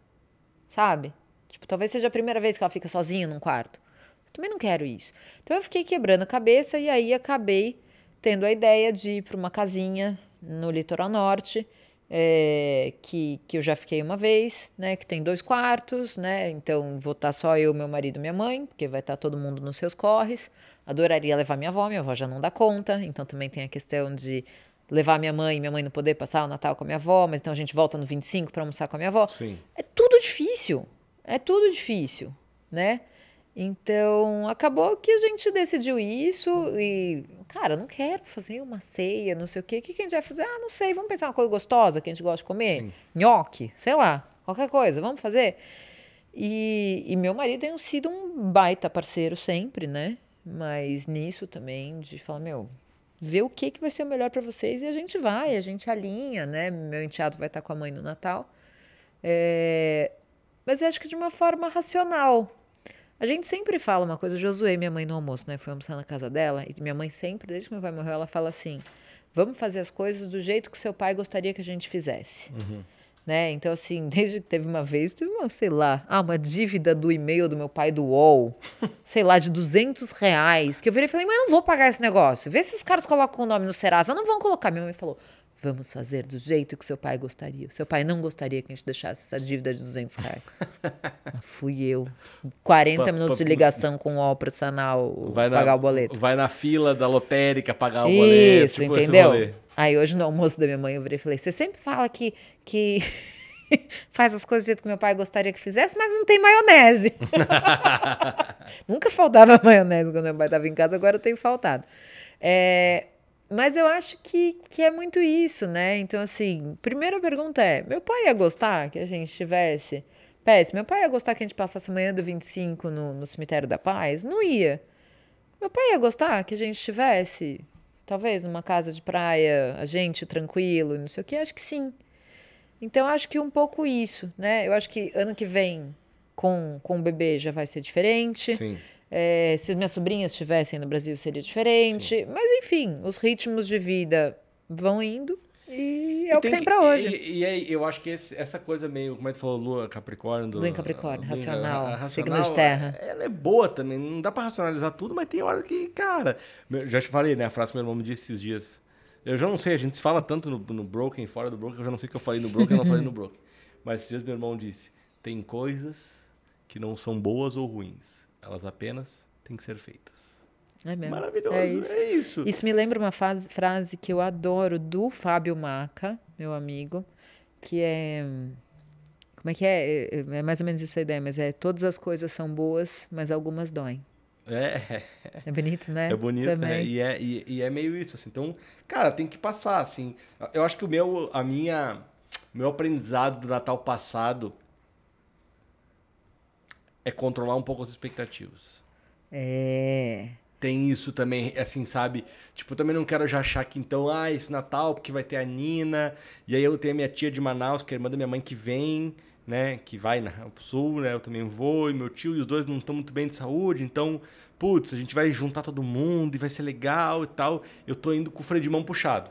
Sabe? Tipo, talvez seja a primeira vez que ela fica sozinha num quarto. Eu também não quero isso. Então eu fiquei quebrando a cabeça e aí acabei tendo a ideia de ir para uma casinha no litoral norte, é, que, que eu já fiquei uma vez, né? Que tem dois quartos, né? Então vou estar só eu, meu marido e minha mãe, porque vai estar todo mundo nos seus corres. Adoraria levar minha avó, minha avó já não dá conta, então também tem a questão de levar minha mãe e minha mãe não poder passar o Natal com a minha avó, mas então a gente volta no 25 para almoçar com a minha avó. Sim. É tudo difícil. É tudo difícil, né? Então, acabou que a gente decidiu isso e, cara, não quero fazer uma ceia, não sei o quê. O que, que a gente vai fazer? Ah, não sei, vamos pensar uma coisa gostosa que a gente gosta de comer? Nhoque, sei lá, qualquer coisa, vamos fazer? E, e meu marido tem sido um baita parceiro sempre, né? Mas nisso também, de falar, meu, ver o que, que vai ser o melhor para vocês e a gente vai, a gente alinha, né? Meu enteado vai estar com a mãe no Natal. É, mas eu acho que de uma forma racional. A gente sempre fala uma coisa, zoei minha mãe no almoço, né? Fui almoçar na casa dela e minha mãe sempre, desde que meu pai morreu, ela fala assim: vamos fazer as coisas do jeito que seu pai gostaria que a gente fizesse. Né? Então, assim, desde que teve uma vez, teve uma, sei lá, ah, uma dívida do e-mail do meu pai do UOL, sei lá, de 200 reais, que eu virei e falei, mas eu não vou pagar esse negócio. Vê se os caras colocam o nome no Serasa. Não vão colocar. Minha mãe falou, vamos fazer do jeito que seu pai gostaria. Seu pai não gostaria que a gente deixasse essa dívida de 200 reais. Ah, Fui eu. 40 Pa- minutos de pa- ligação com o UOL para sanar o, Vai pagar na, o boleto. Vai na fila da lotérica pagar o boleto. Isso, tipo entendeu? Aí hoje no almoço da minha mãe eu virei e falei: você sempre fala que, que faz as coisas do jeito que meu pai gostaria que fizesse, mas não tem maionese. Nunca faltava maionese quando meu pai estava em casa, agora tem faltado. É, mas eu acho que, que é muito isso, né? Então, assim, primeira pergunta é: meu pai ia gostar que a gente tivesse. Péssimo, meu pai ia gostar que a gente passasse amanhã do 25 no, no cemitério da paz? Não ia. Meu pai ia gostar que a gente tivesse, talvez, numa casa de praia, a gente tranquilo, não sei o que, acho que sim. Então, acho que um pouco isso, né? Eu acho que ano que vem, com, com o bebê, já vai ser diferente. Sim. É, se as minhas sobrinhas estivessem no Brasil, seria diferente. Mas, enfim, os ritmos de vida vão indo e é E o que tem pra hoje. E, e aí, eu acho que esse- essa coisa meio, como é que tu falou, Lua Capricórnio? Do, Lua em Capricórnio, do- racional, a signo de terra. Ela é boa também, não dá pra racionalizar tudo, mas tem hora que, cara. Já te falei, né? A frase que meu irmão me disse esses dias. Eu já não sei, a gente se fala tanto no, no Broken, fora do Broken, eu já não sei o que eu falei no Broken, eu não falei no Broken. Mas esses dias meu irmão disse: tem coisas que não são boas ou ruins, elas apenas têm que ser feitas. É mesmo. Maravilhoso, É é isso. isso. Isso me lembra uma fase- frase que eu adoro do Fábio Maca, meu amigo, que é. Como é que é? É é mais ou menos essa ideia, mas é todas as coisas são boas, mas algumas doem. É, É bonito, né? É bonito, né? Também. E é, e, e é meio isso, assim. Então, cara, tem que passar, assim. Eu acho que o meu, a minha, meu aprendizado do Natal passado é controlar um pouco as expectativas. É. Tem isso também, assim, sabe? Tipo, eu também não quero já achar que então, ah, esse Natal, porque vai ter a Nina, e aí eu tenho a minha tia de Manaus, que é irmã da minha mãe que vem, né? Que vai na, pro sul, né? Eu também vou, e meu tio e os dois não estão muito bem de saúde, então, putz, a gente vai juntar todo mundo e vai ser legal e tal. Eu tô indo com o freio de mão puxado.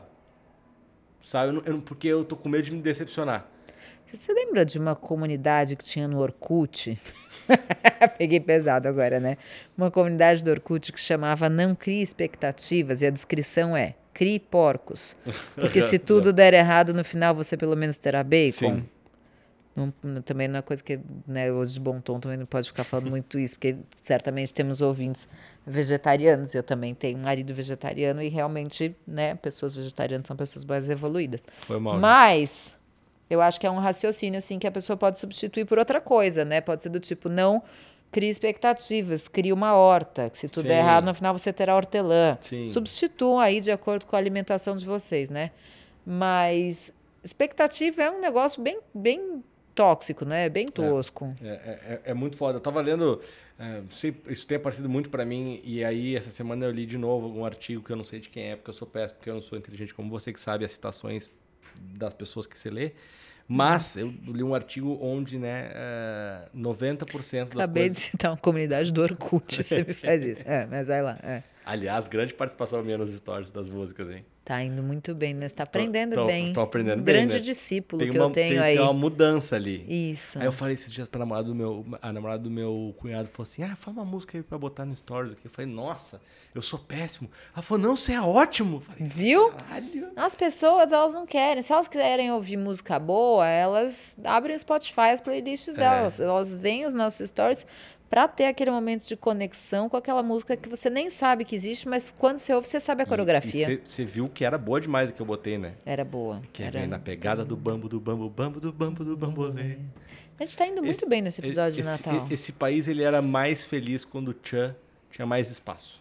Sabe? Eu não- eu não- porque eu tô com medo de me decepcionar. Você lembra de uma comunidade que tinha no Orkut? Peguei pesado agora, né? Uma comunidade do Orkut que chamava Não Crie Expectativas e a descrição é Crie porcos. Porque se tudo der errado, no final você pelo menos terá bacon. Sim. Não- também não é coisa que, né, hoje de bom tom também não pode ficar falando muito isso, porque certamente temos ouvintes vegetarianos. Eu também tenho um marido vegetariano e realmente, né, pessoas vegetarianas são pessoas mais evoluídas. Foi mal. né? Eu acho que é um raciocínio assim que a pessoa pode substituir por outra coisa, né? Pode ser do tipo, não crie expectativas, crie uma horta, que se tudo der errado, no final você terá hortelã. Sim. Substituam aí de acordo com a alimentação de vocês, né? Mas expectativa é um negócio bem, bem tóxico, né? Bem tosco. É, é- é- é muito foda. Eu tava lendo. é, sei- isso tem aparecido muito pra mim. E aí, essa semana eu li de novo um artigo que eu não sei de quem é, porque eu sou péssimo, porque eu não sou inteligente como você, que sabe as citações das pessoas que você lê. Mas eu li um artigo onde, né, é, 90% das Acabei coisas. de citar uma comunidade do Orkut, você me faz isso. É, mas vai lá. é. Aliás, grande participação minha nos stories das músicas, hein? Tá indo muito bem, né? Você tá aprendendo tô- bem. tô aprendendo um bem, grande né? discípulo Tem que uma, eu tenho tem, aí. tem uma mudança ali. Isso. Aí eu falei esses dias pra namorada do meu. A namorada do meu cunhado falou assim: Ah, fala uma música aí pra botar no stories aqui. Eu falei, nossa, eu sou péssimo. Ela falou, não, você é ótimo. Falei, Viu? caralho. As pessoas, elas não querem. Se elas quiserem ouvir música boa, elas abrem o Spotify, as playlists delas. Elas veem os nossos stories pra ter aquele momento de conexão com aquela música que você nem sabe que existe, mas quando você ouve, você sabe a coreografia. Você viu que era boa demais que eu botei, né? Era boa. Que Era... vem na pegada do bambo, do bambo, bambo, do bambo, do bambolê. A gente tá indo muito Esse- bem nesse episódio de esse, Natal. Esse país, ele era mais feliz quando o Chan tinha mais espaço.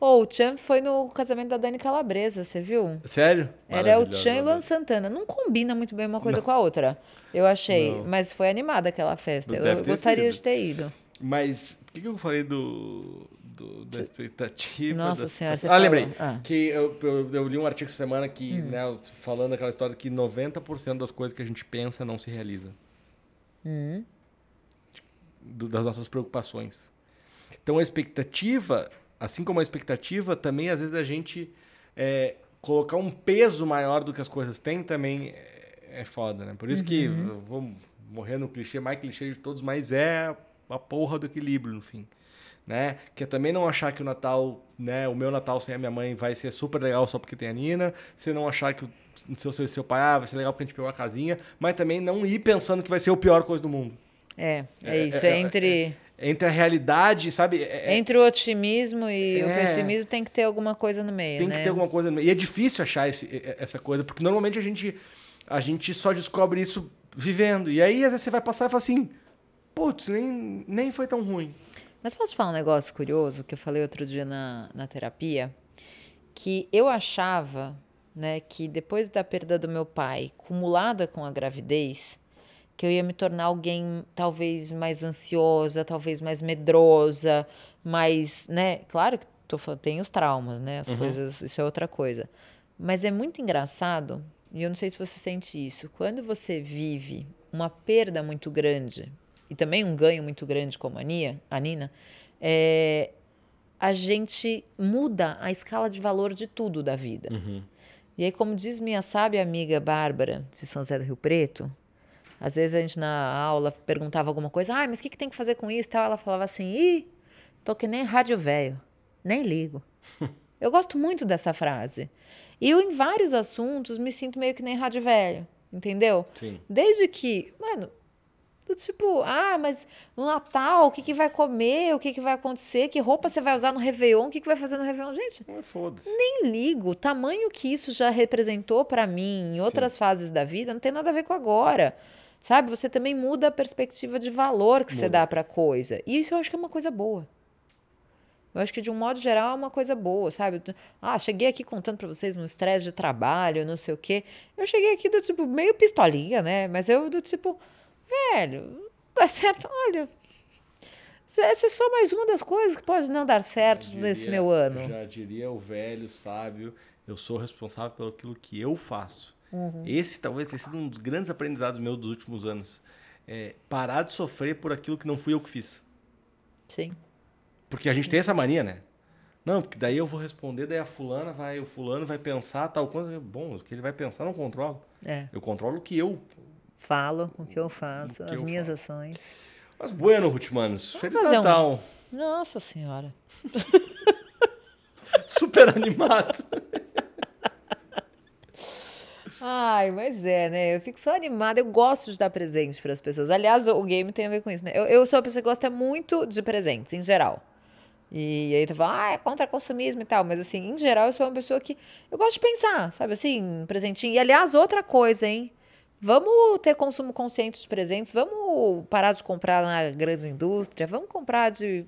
Ou o Chan foi no casamento da Dani Calabresa, você viu? Sério? Era o Chan e Luan maravilhoso. Santana. Não combina muito bem uma coisa com a outra. Eu achei. Não. Mas foi animada aquela festa. Deve Eu gostaria sido. de ter ido. Mas o que, que eu falei do, do- da expectativa? Nossa da senhora, você ah, lembrei. Ah. Hum. Que eu, eu, eu li um artigo essa semana que, né, falando aquela história que 90% das coisas que a gente pensa não se realiza. Hum. Do- das nossas preocupações. Então a expectativa, assim como a expectativa, também às vezes a gente é, colocar um peso maior do que as coisas têm também é, é foda, né? Por isso que Uhum. eu vou morrer no clichê mais clichê de todos, mas é a porra do equilíbrio no fim. Né? Que é também não achar que o Natal, né, o meu Natal sem a minha mãe vai ser super legal só porque tem a Nina, você não achar que o seu, seu, seu pai ah, vai ser legal porque a gente pegou a casinha, mas também não ir pensando que vai ser a pior coisa do mundo. É, é, É, isso. é, É, entre, Entre a realidade, sabe? é- é- entre o otimismo e o É. pessimismo tem que ter alguma coisa no meio, tem né? que ter alguma coisa. no- E é difícil achar esse- essa coisa, porque normalmente a gente, a gente só descobre isso vivendo. E aí, às vezes, você vai passar e fala assim: putz, nem, nem foi tão ruim. Mas posso falar um negócio curioso que eu falei outro dia na, na terapia? Que eu achava né, que depois da perda do meu pai, cumulada com a gravidez, que eu ia me tornar alguém talvez mais ansiosa, talvez mais medrosa, mais, né? Claro que tô, tem os traumas, né? As coisas, isso é outra coisa. Mas é muito engraçado, e eu não sei se você sente isso, quando você vive uma perda muito grande e também um ganho muito grande como a, Nia, a Nina, é, a gente muda a escala de valor de tudo da vida. E aí, como diz minha sábia amiga Bárbara, de São José do Rio Preto, às vezes a gente na aula perguntava alguma coisa, ah, mas o que, que tem que fazer com isso tal? Ela falava assim, ih, tô que nem rádio velho, nem ligo. eu gosto muito dessa frase. E eu, em vários assuntos, me sinto meio que nem rádio velho, entendeu? Sim. Desde que, mano, do tipo, ah, mas no Natal, o que, que vai comer, o que, que vai acontecer, que roupa você vai usar no Réveillon, o que, que vai fazer no Réveillon? Gente, Mas foda-se. nem ligo. O tamanho que isso já representou pra mim em outras fases da vida não tem nada a ver com agora. Sabe? Você também muda a perspectiva de valor que você Muda. dá pra coisa. E isso eu acho que é uma coisa boa. Eu acho que, de um modo geral, é uma coisa boa, sabe? Ah, cheguei aqui contando pra vocês um estresse de trabalho, não sei o quê. Eu cheguei aqui do tipo, meio pistolinha, né? Mas eu do tipo, velho, dá certo, olha. Essa é só mais uma das coisas que pode não dar certo Já nesse diria- meu ano. Já diria o velho sábio, eu sou responsável pelo aquilo que eu faço. Uhum. Esse talvez tenha sido um dos grandes aprendizados meus dos últimos anos. É parar de sofrer por aquilo que não fui eu que fiz. Sim. Porque a gente tem essa mania, né? Não, porque daí eu vou responder, daí a fulana vai, o fulano vai pensar tal coisa. Bom, o que ele vai pensar não controlo. É. Eu controlo o que eu. Falo o que eu faço, que as eu minhas faço. ações. Mas bueno, Ruth Manos. Feliz fazer um- Natal. Nossa Senhora. Super animado. Ai, mas é, né? Eu fico só animada. Eu gosto de dar presente para as pessoas. Aliás, o game tem a ver com isso, né? Eu, eu sou uma pessoa que gosta muito de presentes, em geral. E aí tu fala, ah, é contra consumismo e tal. Mas assim, em geral, eu sou uma pessoa que. Eu gosto de pensar, sabe assim, um presentinho. E aliás, outra coisa, hein? Vamos ter consumo consciente de presentes, vamos parar de comprar na grande indústria, vamos comprar de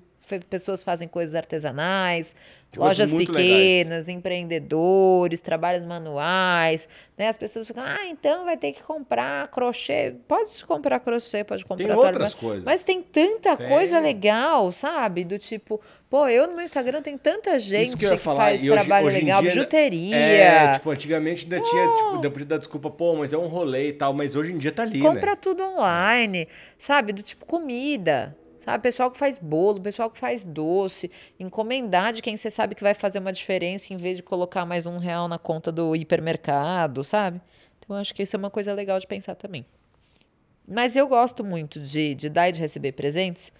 pessoas que fazem coisas artesanais, lojas pequenas, empreendedores, trabalhos manuais, né? As pessoas ficam, ah, então vai ter que comprar crochê. Pode comprar crochê, pode comprar Tem outras mas- coisas. Mas tem tanta Tem. coisa legal, sabe? Do tipo, pô, eu no meu Instagram tem tanta gente que, falar, faz e hoje- trabalho hoje em legal, dia- bijuteria. É, tipo, antigamente ainda tinha, tipo, ainda podia dar desculpa, pô, mas é um rolê e tal, mas hoje em dia tá ali, Compra né? tudo online, sabe? Do tipo comida, sabe? Pessoal que faz bolo, pessoal que faz doce, encomendar de quem você sabe que vai fazer uma diferença em vez de colocar mais um real na conta do hipermercado, sabe? Então acho que isso é uma coisa legal de pensar também. Mas eu gosto muito de, de dar e de receber presentes.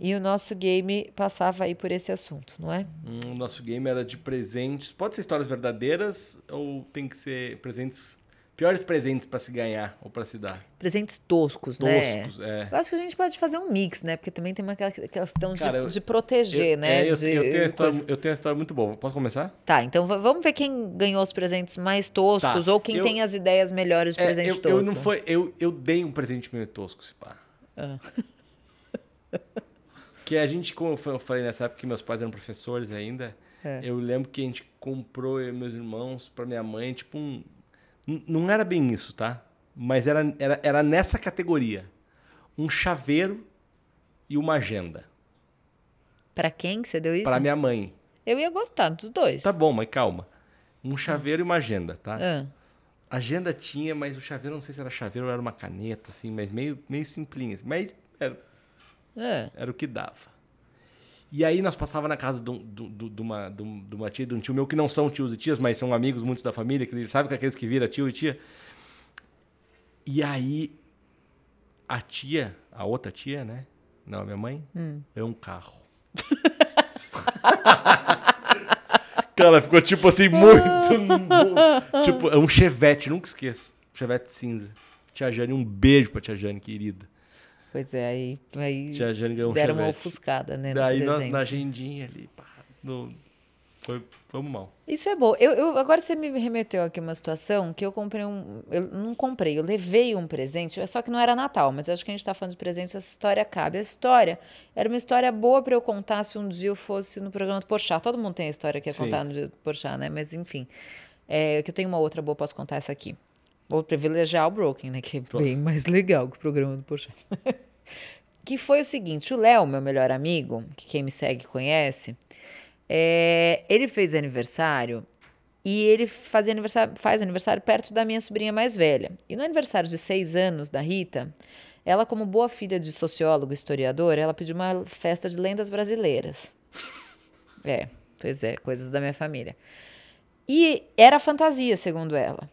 E o nosso game passava aí por esse assunto, não é? Hum, O nosso game era de presentes. Pode ser histórias verdadeiras ou tem que ser presentes. Piores presentes pra se ganhar ou pra se dar? Presentes toscos, né? Toscos, é. Eu acho que a gente pode fazer um mix, né? Porque também tem uma aquela questão de, Cara, eu- de proteger, Eu- né? é, eu, de eu tenho história, coisa. eu tenho a história muito boa. Posso começar? Tá, então va- vamos ver quem ganhou os presentes mais toscos Tá, ou quem tem as ideias melhores de É, presente eu, tosco. eu não foi, eu, eu dei um presente meio tosco, se pá. Ah. Que a gente, como eu fa- eu falei nessa época que meus pais eram professores ainda, É. eu lembro que a gente comprou, eu e meus irmãos, pra minha mãe, tipo um. Não era bem isso, tá? Mas era, era, era nessa categoria. Um chaveiro e uma agenda. Pra quem que você deu isso? Pra minha mãe. Eu ia gostar dos dois. Tá bom, mas calma. Um chaveiro e uma agenda, tá? Ah, agenda tinha, mas o chaveiro, não sei se era chaveiro ou era uma caneta, assim, mas meio, meio simplinho. assim, Mas era, ah. era o que dava. E aí nós passava na casa de, um- do- de uma, de um- de uma tia, de um tio meu, que não são tios e tias, mas são amigos muitos da família, que sabe que aqueles que vira tio e tia. E aí a tia, a outra tia, né? Não, a minha mãe, é um carro. Cara, ficou tipo assim, muito. tipo, é um chevette, nunca esqueço. Chevette cinza. Tia Jane, um beijo pra tia Jane, querida. Pois é, aí, aí Tia Jane ganhou um deram uma ofuscada, né? Daí nós na agendinha ali, pá, no, foi, fomos mal. Isso é bom. Eu, eu- agora você me remeteu aqui uma situação que eu comprei um. Eu não comprei, eu levei um presente, só que não era Natal, mas acho que a gente tá falando de presentes, essa história cabe. A história era uma história boa para eu contar se um dia eu fosse no programa do Porchat. Todo mundo tem a história que ia Sim. contar no dia do Porchat, né? Mas enfim. É, que eu tenho uma outra boa, posso contar essa aqui. Vou privilegiar o Broken, né? Que é bem mais legal que o programa do Porchat. que foi o seguinte: o Léo, meu melhor amigo, que quem me segue conhece, é, ele fez aniversário e ele fazia aniversário, faz aniversário perto da minha sobrinha mais velha. E no aniversário de seis anos da Rita, ela, como boa filha de sociólogo e historiador, ela pediu uma festa de lendas brasileiras. É, pois é, coisas da minha família. E era fantasia, segundo ela.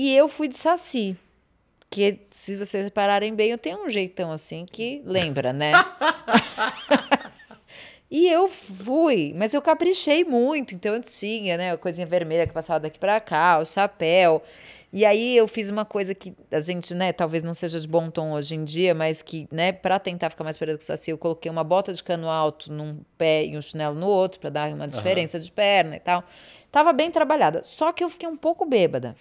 E eu fui de saci. Que, se vocês repararem bem, eu tenho um jeitão assim que lembra, né? E eu fui, mas eu caprichei muito, então eu tinha, né, a coisinha vermelha que passava daqui pra cá, o chapéu. E aí eu fiz uma coisa que a gente, né, talvez não seja de bom tom hoje em dia, mas que, né, pra tentar ficar mais parecido com o Saci, eu coloquei uma bota de cano alto num pé e um chinelo no outro, pra dar uma diferença de perna e tal. Tava bem trabalhada, só que eu fiquei um pouco bêbada.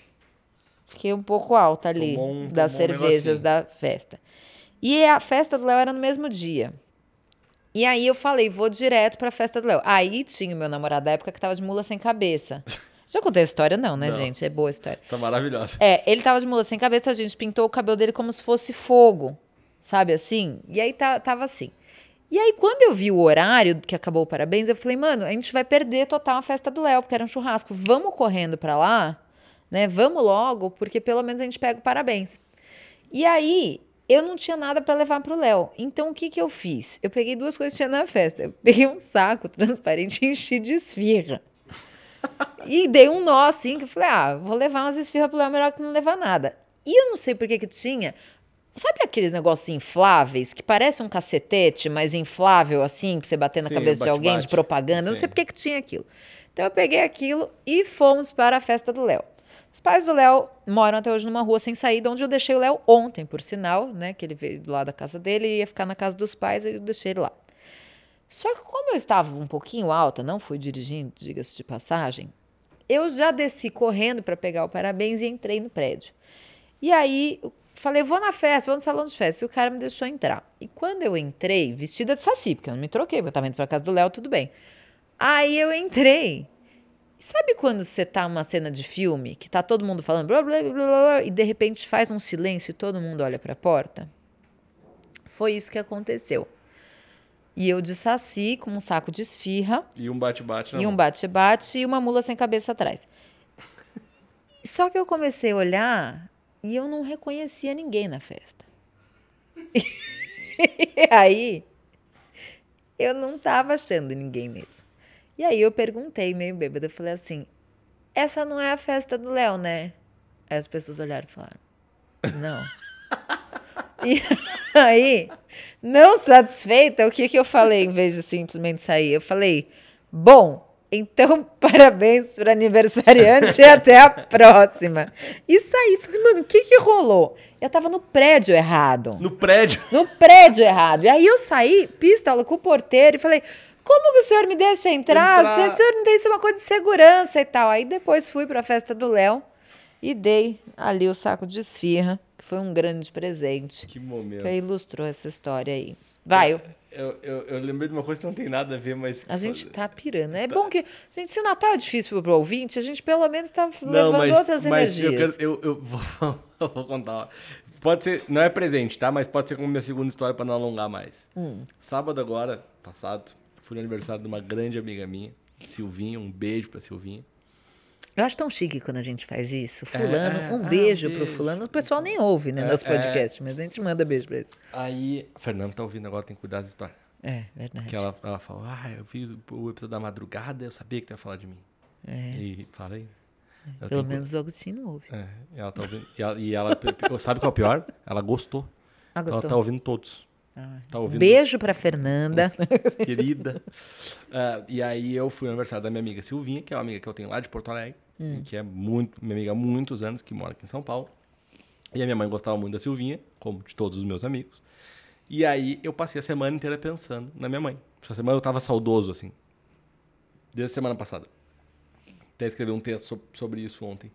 Fiquei um pouco alta ali Tomou um- das tomou um cervejas negocinho. da festa. E a festa do Léo era no mesmo dia. E aí eu falei, vou direto pra festa do Léo. Aí tinha o meu namorado da época que tava de mula sem cabeça. Já contei a história, não, né, Não. gente? É boa a história. Tá maravilhosa. É, ele tava de mula sem cabeça, a gente pintou o cabelo dele como se fosse fogo, sabe assim? E aí tá, tava assim. E aí, quando eu vi o horário que acabou o parabéns, eu falei, mano, a gente vai perder total a festa do Léo, porque era um churrasco. Vamos correndo pra lá, né? Vamos logo, porque pelo menos a gente pega o parabéns. E aí, eu não tinha nada pra levar pro Léo. Então, o que que eu fiz? Eu peguei duas coisas que tinha na festa. Eu peguei um saco transparente e enchi de esfirra. E dei um nó assim, que eu falei, ah, vou levar umas esfirras pro Léo, melhor que não levar nada. E eu não sei por que que tinha. Sabe aqueles negócios infláveis que parece um cacetete, mas inflável assim, pra você bater na Sim, cabeça de alguém, de bate-bate. propaganda? Eu Não sei Sim. por que que tinha aquilo. Então eu peguei aquilo e fomos para a festa do Léo. Os pais do Léo moram até hoje numa rua sem saída, onde eu deixei o Léo ontem, por sinal, né? Que ele veio lado da casa dele e ia ficar na casa dos pais, e eu deixei ele lá. Só que como eu estava um pouquinho alta, não fui dirigindo, diga-se de passagem, eu já desci correndo para pegar o parabéns e entrei no prédio. E aí falei, vou na festa, vou no salão de festa. E o cara me deixou entrar. E quando eu entrei, vestida de saci, porque eu não me troquei, porque eu estava indo para casa do Léo, tudo bem. Aí eu entrei. E sabe quando você tá numa cena de filme, que tá todo mundo falando blá, blá, blá, blá, e de repente faz um silêncio e todo mundo olha para a porta? Foi isso que aconteceu. E eu de saci com um saco de esfirra E um bate-bate e um bate-bate e uma mula sem cabeça atrás. Só que eu comecei a olhar e eu não reconhecia ninguém na festa. E aí eu não tava achando ninguém mesmo. E aí eu perguntei, meio bêbada, eu falei assim: essa não é a festa do Léo, né? Aí as pessoas olharam e falaram: não. E aí, não satisfeita, o que, que eu falei em vez de simplesmente sair? Eu falei: bom, então parabéns para aniversariante e até a próxima. E saí. Falei, mano, o que, que rolou? Eu tava no prédio errado. No prédio. No prédio errado. E aí eu saí, pistola com o porteiro, e falei: como que o senhor me deixa entrar? Entrar. O senhor não tem isso uma coisa de segurança e tal. Aí depois fui para a festa do Léo e dei ali o saco de esfirra, que foi um grande presente. Que momento. Que ilustrou essa história aí. Vai, eu- Eu, eu, eu lembrei de uma coisa que não tem nada a ver, mas. a gente tá pirando. É bom que. Gente, se o Natal é difícil pro, ouvinte, a gente pelo menos tá Não, levando mas, outras mas eu, energias. quero, eu, eu, vou, eu vou contar. Pode ser, não é presente, tá? Mas pode ser como minha segunda história pra não alongar mais. Hum. Sábado agora, passado, fui no aniversário de uma grande amiga minha, Silvinha. Um beijo pra Silvinha. Eu acho tão chique quando a gente faz isso. Fulano, é. um Ah, beijo pro beijo. fulano. O pessoal nem ouve, né, É, nosso é. podcast, mas a gente manda beijo pra eles. Aí, a Fernanda tá ouvindo agora, tem que cuidar das histórias. É, verdade. Que ela, ela falou, ah, eu vi o episódio da madrugada, eu sabia que tu ia falar de mim. É. E falei. Eu Pelo menos o Agostinho ouve. É, e ela tá ouvindo. E ela, e ela- sabe qual é o pior? Ela gostou. Ah, Ela gostou? tá ouvindo todos. Ah, Tá ouvindo. Beijo pra Fernanda. querida. Ah, e aí eu fui no aniversário da minha amiga Silvinha, que é uma amiga que eu tenho lá de Porto Alegre, que é muito, minha amiga há muitos anos, que mora aqui em São Paulo. E a minha mãe gostava muito da Silvinha, como de todos os meus amigos. E aí eu passei a semana inteira pensando na minha mãe. Essa semana eu tava saudoso, assim. Desde a semana passada. Até escrevi um texto so- sobre isso ontem.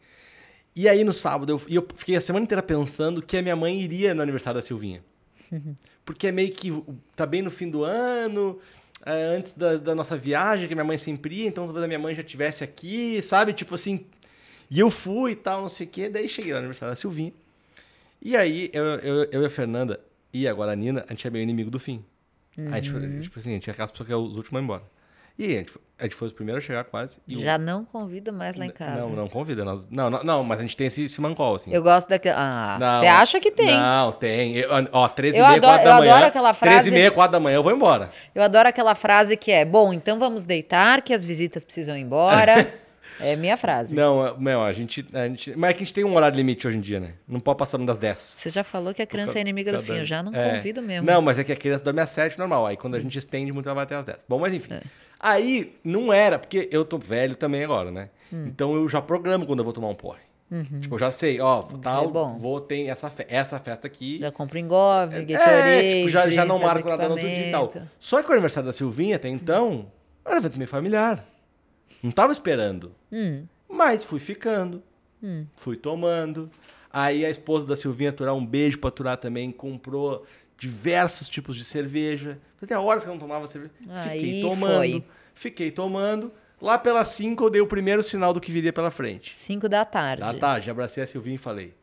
E aí no sábado, eu, e eu fiquei a semana inteira pensando que a minha mãe iria no aniversário da Silvinha. Porque é meio que tá bem no fim do ano, é, antes da, da nossa viagem, que minha mãe sempre ia, então talvez a minha mãe já estivesse aqui, sabe? Tipo assim. E eu fui e tal, não sei o quê. Daí cheguei lá no aniversário da Silvinha. E aí eu, eu, eu e a Fernanda e agora a Nina, a gente é meio inimigo do fim. Aí, tipo, tipo assim, a gente é aquelas pessoas que é os últimos a ir embora. E aí, a gente, foi- a gente foi os primeiros a chegar quase. Já não convida mais lá em casa. Não, não convida. nós- não, não, não, mas a gente tem esse, esse mancol, assim. Eu gosto daquela. Ah, você acha que tem? Não, tem. Eu- ó, 13 e Eu meia, adoro- 4 da eu manhã. adoro aquela 13 frase- e meia, 4 da manhã, eu vou embora. Eu adoro aquela frase que é: bom, então vamos deitar, que as visitas precisam ir embora. é minha frase. Não, é- meu, a gente, a gente. Mas é que a gente tem um horário limite hoje em dia, né? Não pode passar das 10. Você já falou que a criança é inimiga do fim. Eu já não É. convido mesmo. Não, mas é que a criança dorme às 7 normal. Aí quando a gente estende muito, ela vai até às 10. Bom, mas É. Aí não era, porque eu tô velho também agora, né? Hum. Então eu já programo quando eu vou tomar um porre. Tipo, eu já sei, ó, tal, Uhum. É vou ter essa, fe- essa festa aqui. Já compro engove, É, Gatorade. tipo, já, já não marco nada no outro dia e tal. equipamento. Só que o aniversário da Silvinha, até então, era um evento meio familiar. Não tava esperando. Hum. Mas fui ficando. Fui tomando. Aí a esposa da Silvinha, Turar, um beijo pra Turar também, comprou diversos tipos de cerveja. Fazia horas que eu não tomava cerveja. Fiquei Aí tomando. foi. Fiquei tomando. Lá pelas 5 eu dei o primeiro sinal do que viria pela frente. Cinco da tarde. Da tarde, abracei a Silvinha e falei: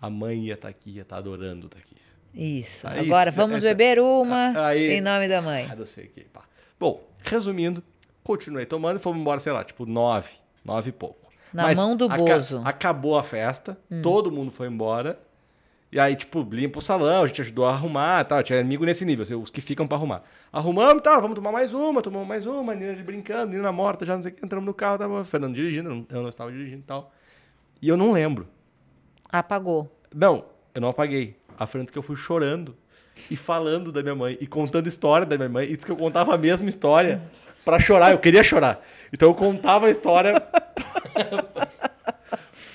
a mãe ia estar aqui, ia estar adorando estar aqui. Isso. Aí, Agora isso- vamos essa- beber uma Aí- em nome da mãe. Ah, não sei o que. Pá. Bom, resumindo, continuei tomando e fomos embora, sei lá, tipo, nove, nove e pouco. Na mão do aca- Bozo. acabou a festa, todo mundo foi embora. E aí, tipo, limpa o salão, a gente ajudou a arrumar e tal. Tinha amigo nesse nível, assim, os que ficam pra arrumar. Arrumamos e tal, vamos tomar mais uma, tomamos mais uma, Nina ali brincando, Nina morta, já não sei o que, entramos no carro, tava o Fernando dirigindo, eu não- estava dirigindo e tal. E eu não lembro. Apagou. Não, eu não apaguei. A Fernanda que eu fui chorando e falando da minha mãe e contando história da minha mãe. E disse que eu contava a mesma história pra chorar. Eu queria chorar. Então eu contava a história.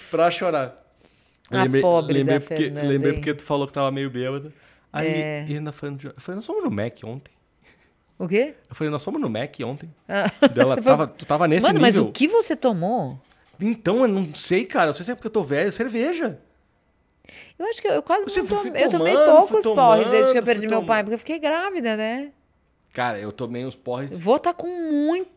pra chorar. A pobre lembrei da porque, Fernanda, Lembrei hein? porque tu falou que tava meio bêbada. Aí, É. e ainda falando. Eu falei, nós fomos no Mac ontem. O quê? Eu falei, nós fomos no Mac ontem. Ah. Dela, tava, tu tava nesse Mano, mas nível. o que você tomou? Então, eu não sei, cara. Eu sei se é porque eu tô velho. Cerveja. Eu acho que eu, eu quase Você não tomei. Eu tomei tomando, poucos fui porres desde que eu tomando, perdi meu tomando. pai, porque eu fiquei grávida, né? Cara, eu tomei uns porres. Vou estar com muito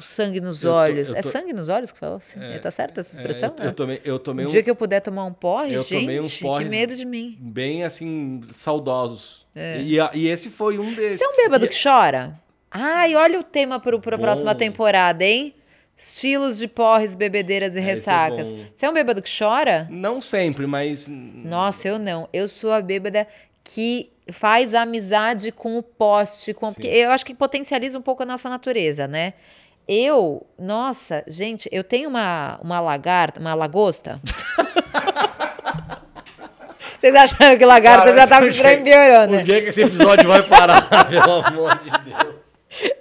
sangue nos Eu tô- olhos. é tô- sangue nos olhos que fala assim? tá certa essa É, expressão? eu, eu tomei, eu tomei O um, dia que eu puder tomar um porre, Eu gente, tomei uns porres- que medo de mim. bem assim, saudosos. E, a- e esse foi um desses. Você é um bêbado E- que chora? Ai, olha o tema para a próxima temporada, hein? Estilos de porres, bebedeiras e é ressacas. bom. Você é um bêbado que chora? Não sempre, mas. Nossa, eu não. Eu sou a bêbada que faz amizade com o poste, com porque eu acho que potencializa um pouco a nossa natureza, né? Eu, nossa, gente, eu tenho uma, uma lagarta, uma lagosta. Vocês acharam que lagarta Cara, já tava o dia- empiorando, né? O dia que esse episódio vai parar, pelo amor de Deus.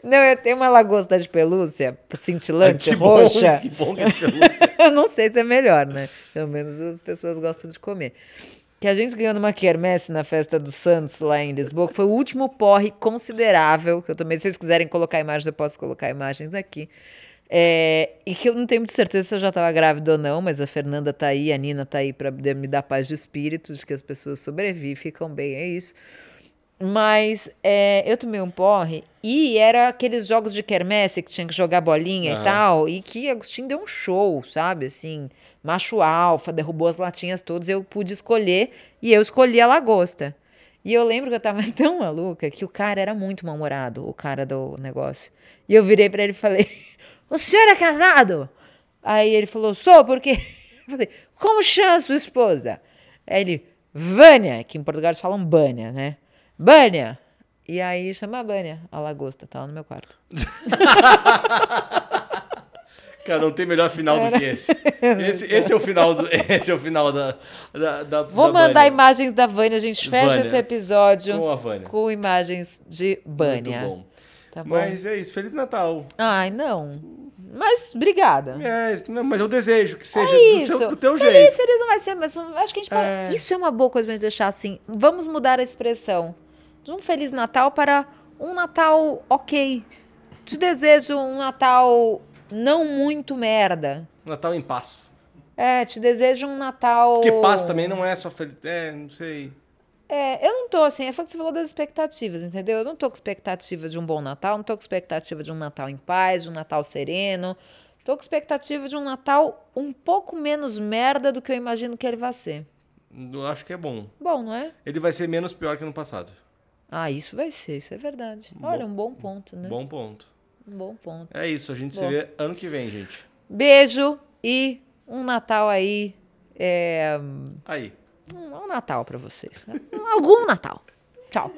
Não, eu tenho uma lagosta de pelúcia cintilante, que bom, roxa. que bom que é pelúcia. eu não sei se é melhor, né? Pelo menos as pessoas gostam de comer. Que a gente ganhou numa quermesse na festa do Santos, lá em Lisboa, que foi o último porre considerável que eu tomei. Se vocês quiserem colocar imagens, eu posso colocar imagens aqui. É, e que eu não tenho muita certeza se eu já estava grávida ou não, mas a Fernanda tá aí, a Nina tá aí para me dar paz de espírito, de que as pessoas sobrevivem, ficam bem, é isso. Mas é, eu tomei um porre e era aqueles jogos de quermesse que tinha que jogar bolinha e Aham. tal. E que Agostinho deu um show, sabe? Assim, macho alfa, derrubou as latinhas todas. Eu pude escolher e eu escolhi a lagosta. E eu lembro que eu tava tão maluca que o cara era muito mal-humorado, o cara do negócio. E eu virei pra ele e falei: O senhor é casado? Aí ele falou: Sou, por quê? Eu falei: Como chama sua esposa? Aí ele: Vânia, que em Portugal eles falam Bânia, né? Bânia! E aí chama a Bânia, a lagosta, tá lá no meu quarto. Cara, não tem melhor final do que esse. Esse, esse é o final do, esse é o final da da, da Vou da mandar Vânia. imagens da Vânia, a gente fecha Vânia, esse episódio com com imagens de Bânia. Muito bom. Tá bom? Mas é isso, Feliz Natal. Ai, não. Mas obrigada. É, não, mas eu desejo que seja É do, seu, do teu Feliz, jeito. feliz não vai ser, mas acho que a gente pode... É. Isso é uma boa coisa pra gente deixar assim. Vamos mudar a expressão. De um Feliz Natal para um Natal ok. Te desejo um Natal não muito merda. Natal em paz. É, te desejo um Natal... Porque paz também não é só feliz. É, não sei. É, eu não tô assim, é foi o que você falou das expectativas, entendeu? Eu não tô com expectativa de um bom Natal, não tô com expectativa de um Natal em paz, de um Natal sereno. Tô com expectativa de um Natal um pouco menos merda do que eu imagino que ele vai ser. Eu acho que é bom. Bom, não é? Ele vai ser menos pior que no passado. Ah, isso vai ser, isso é verdade. Olha, um bom ponto, né? Bom ponto. Um bom ponto. É isso, a gente se Bom. vê ano que vem, gente. Beijo e um Natal aí. É, Aí. um, um Natal pra vocês. Né? Algum Natal. Tchau.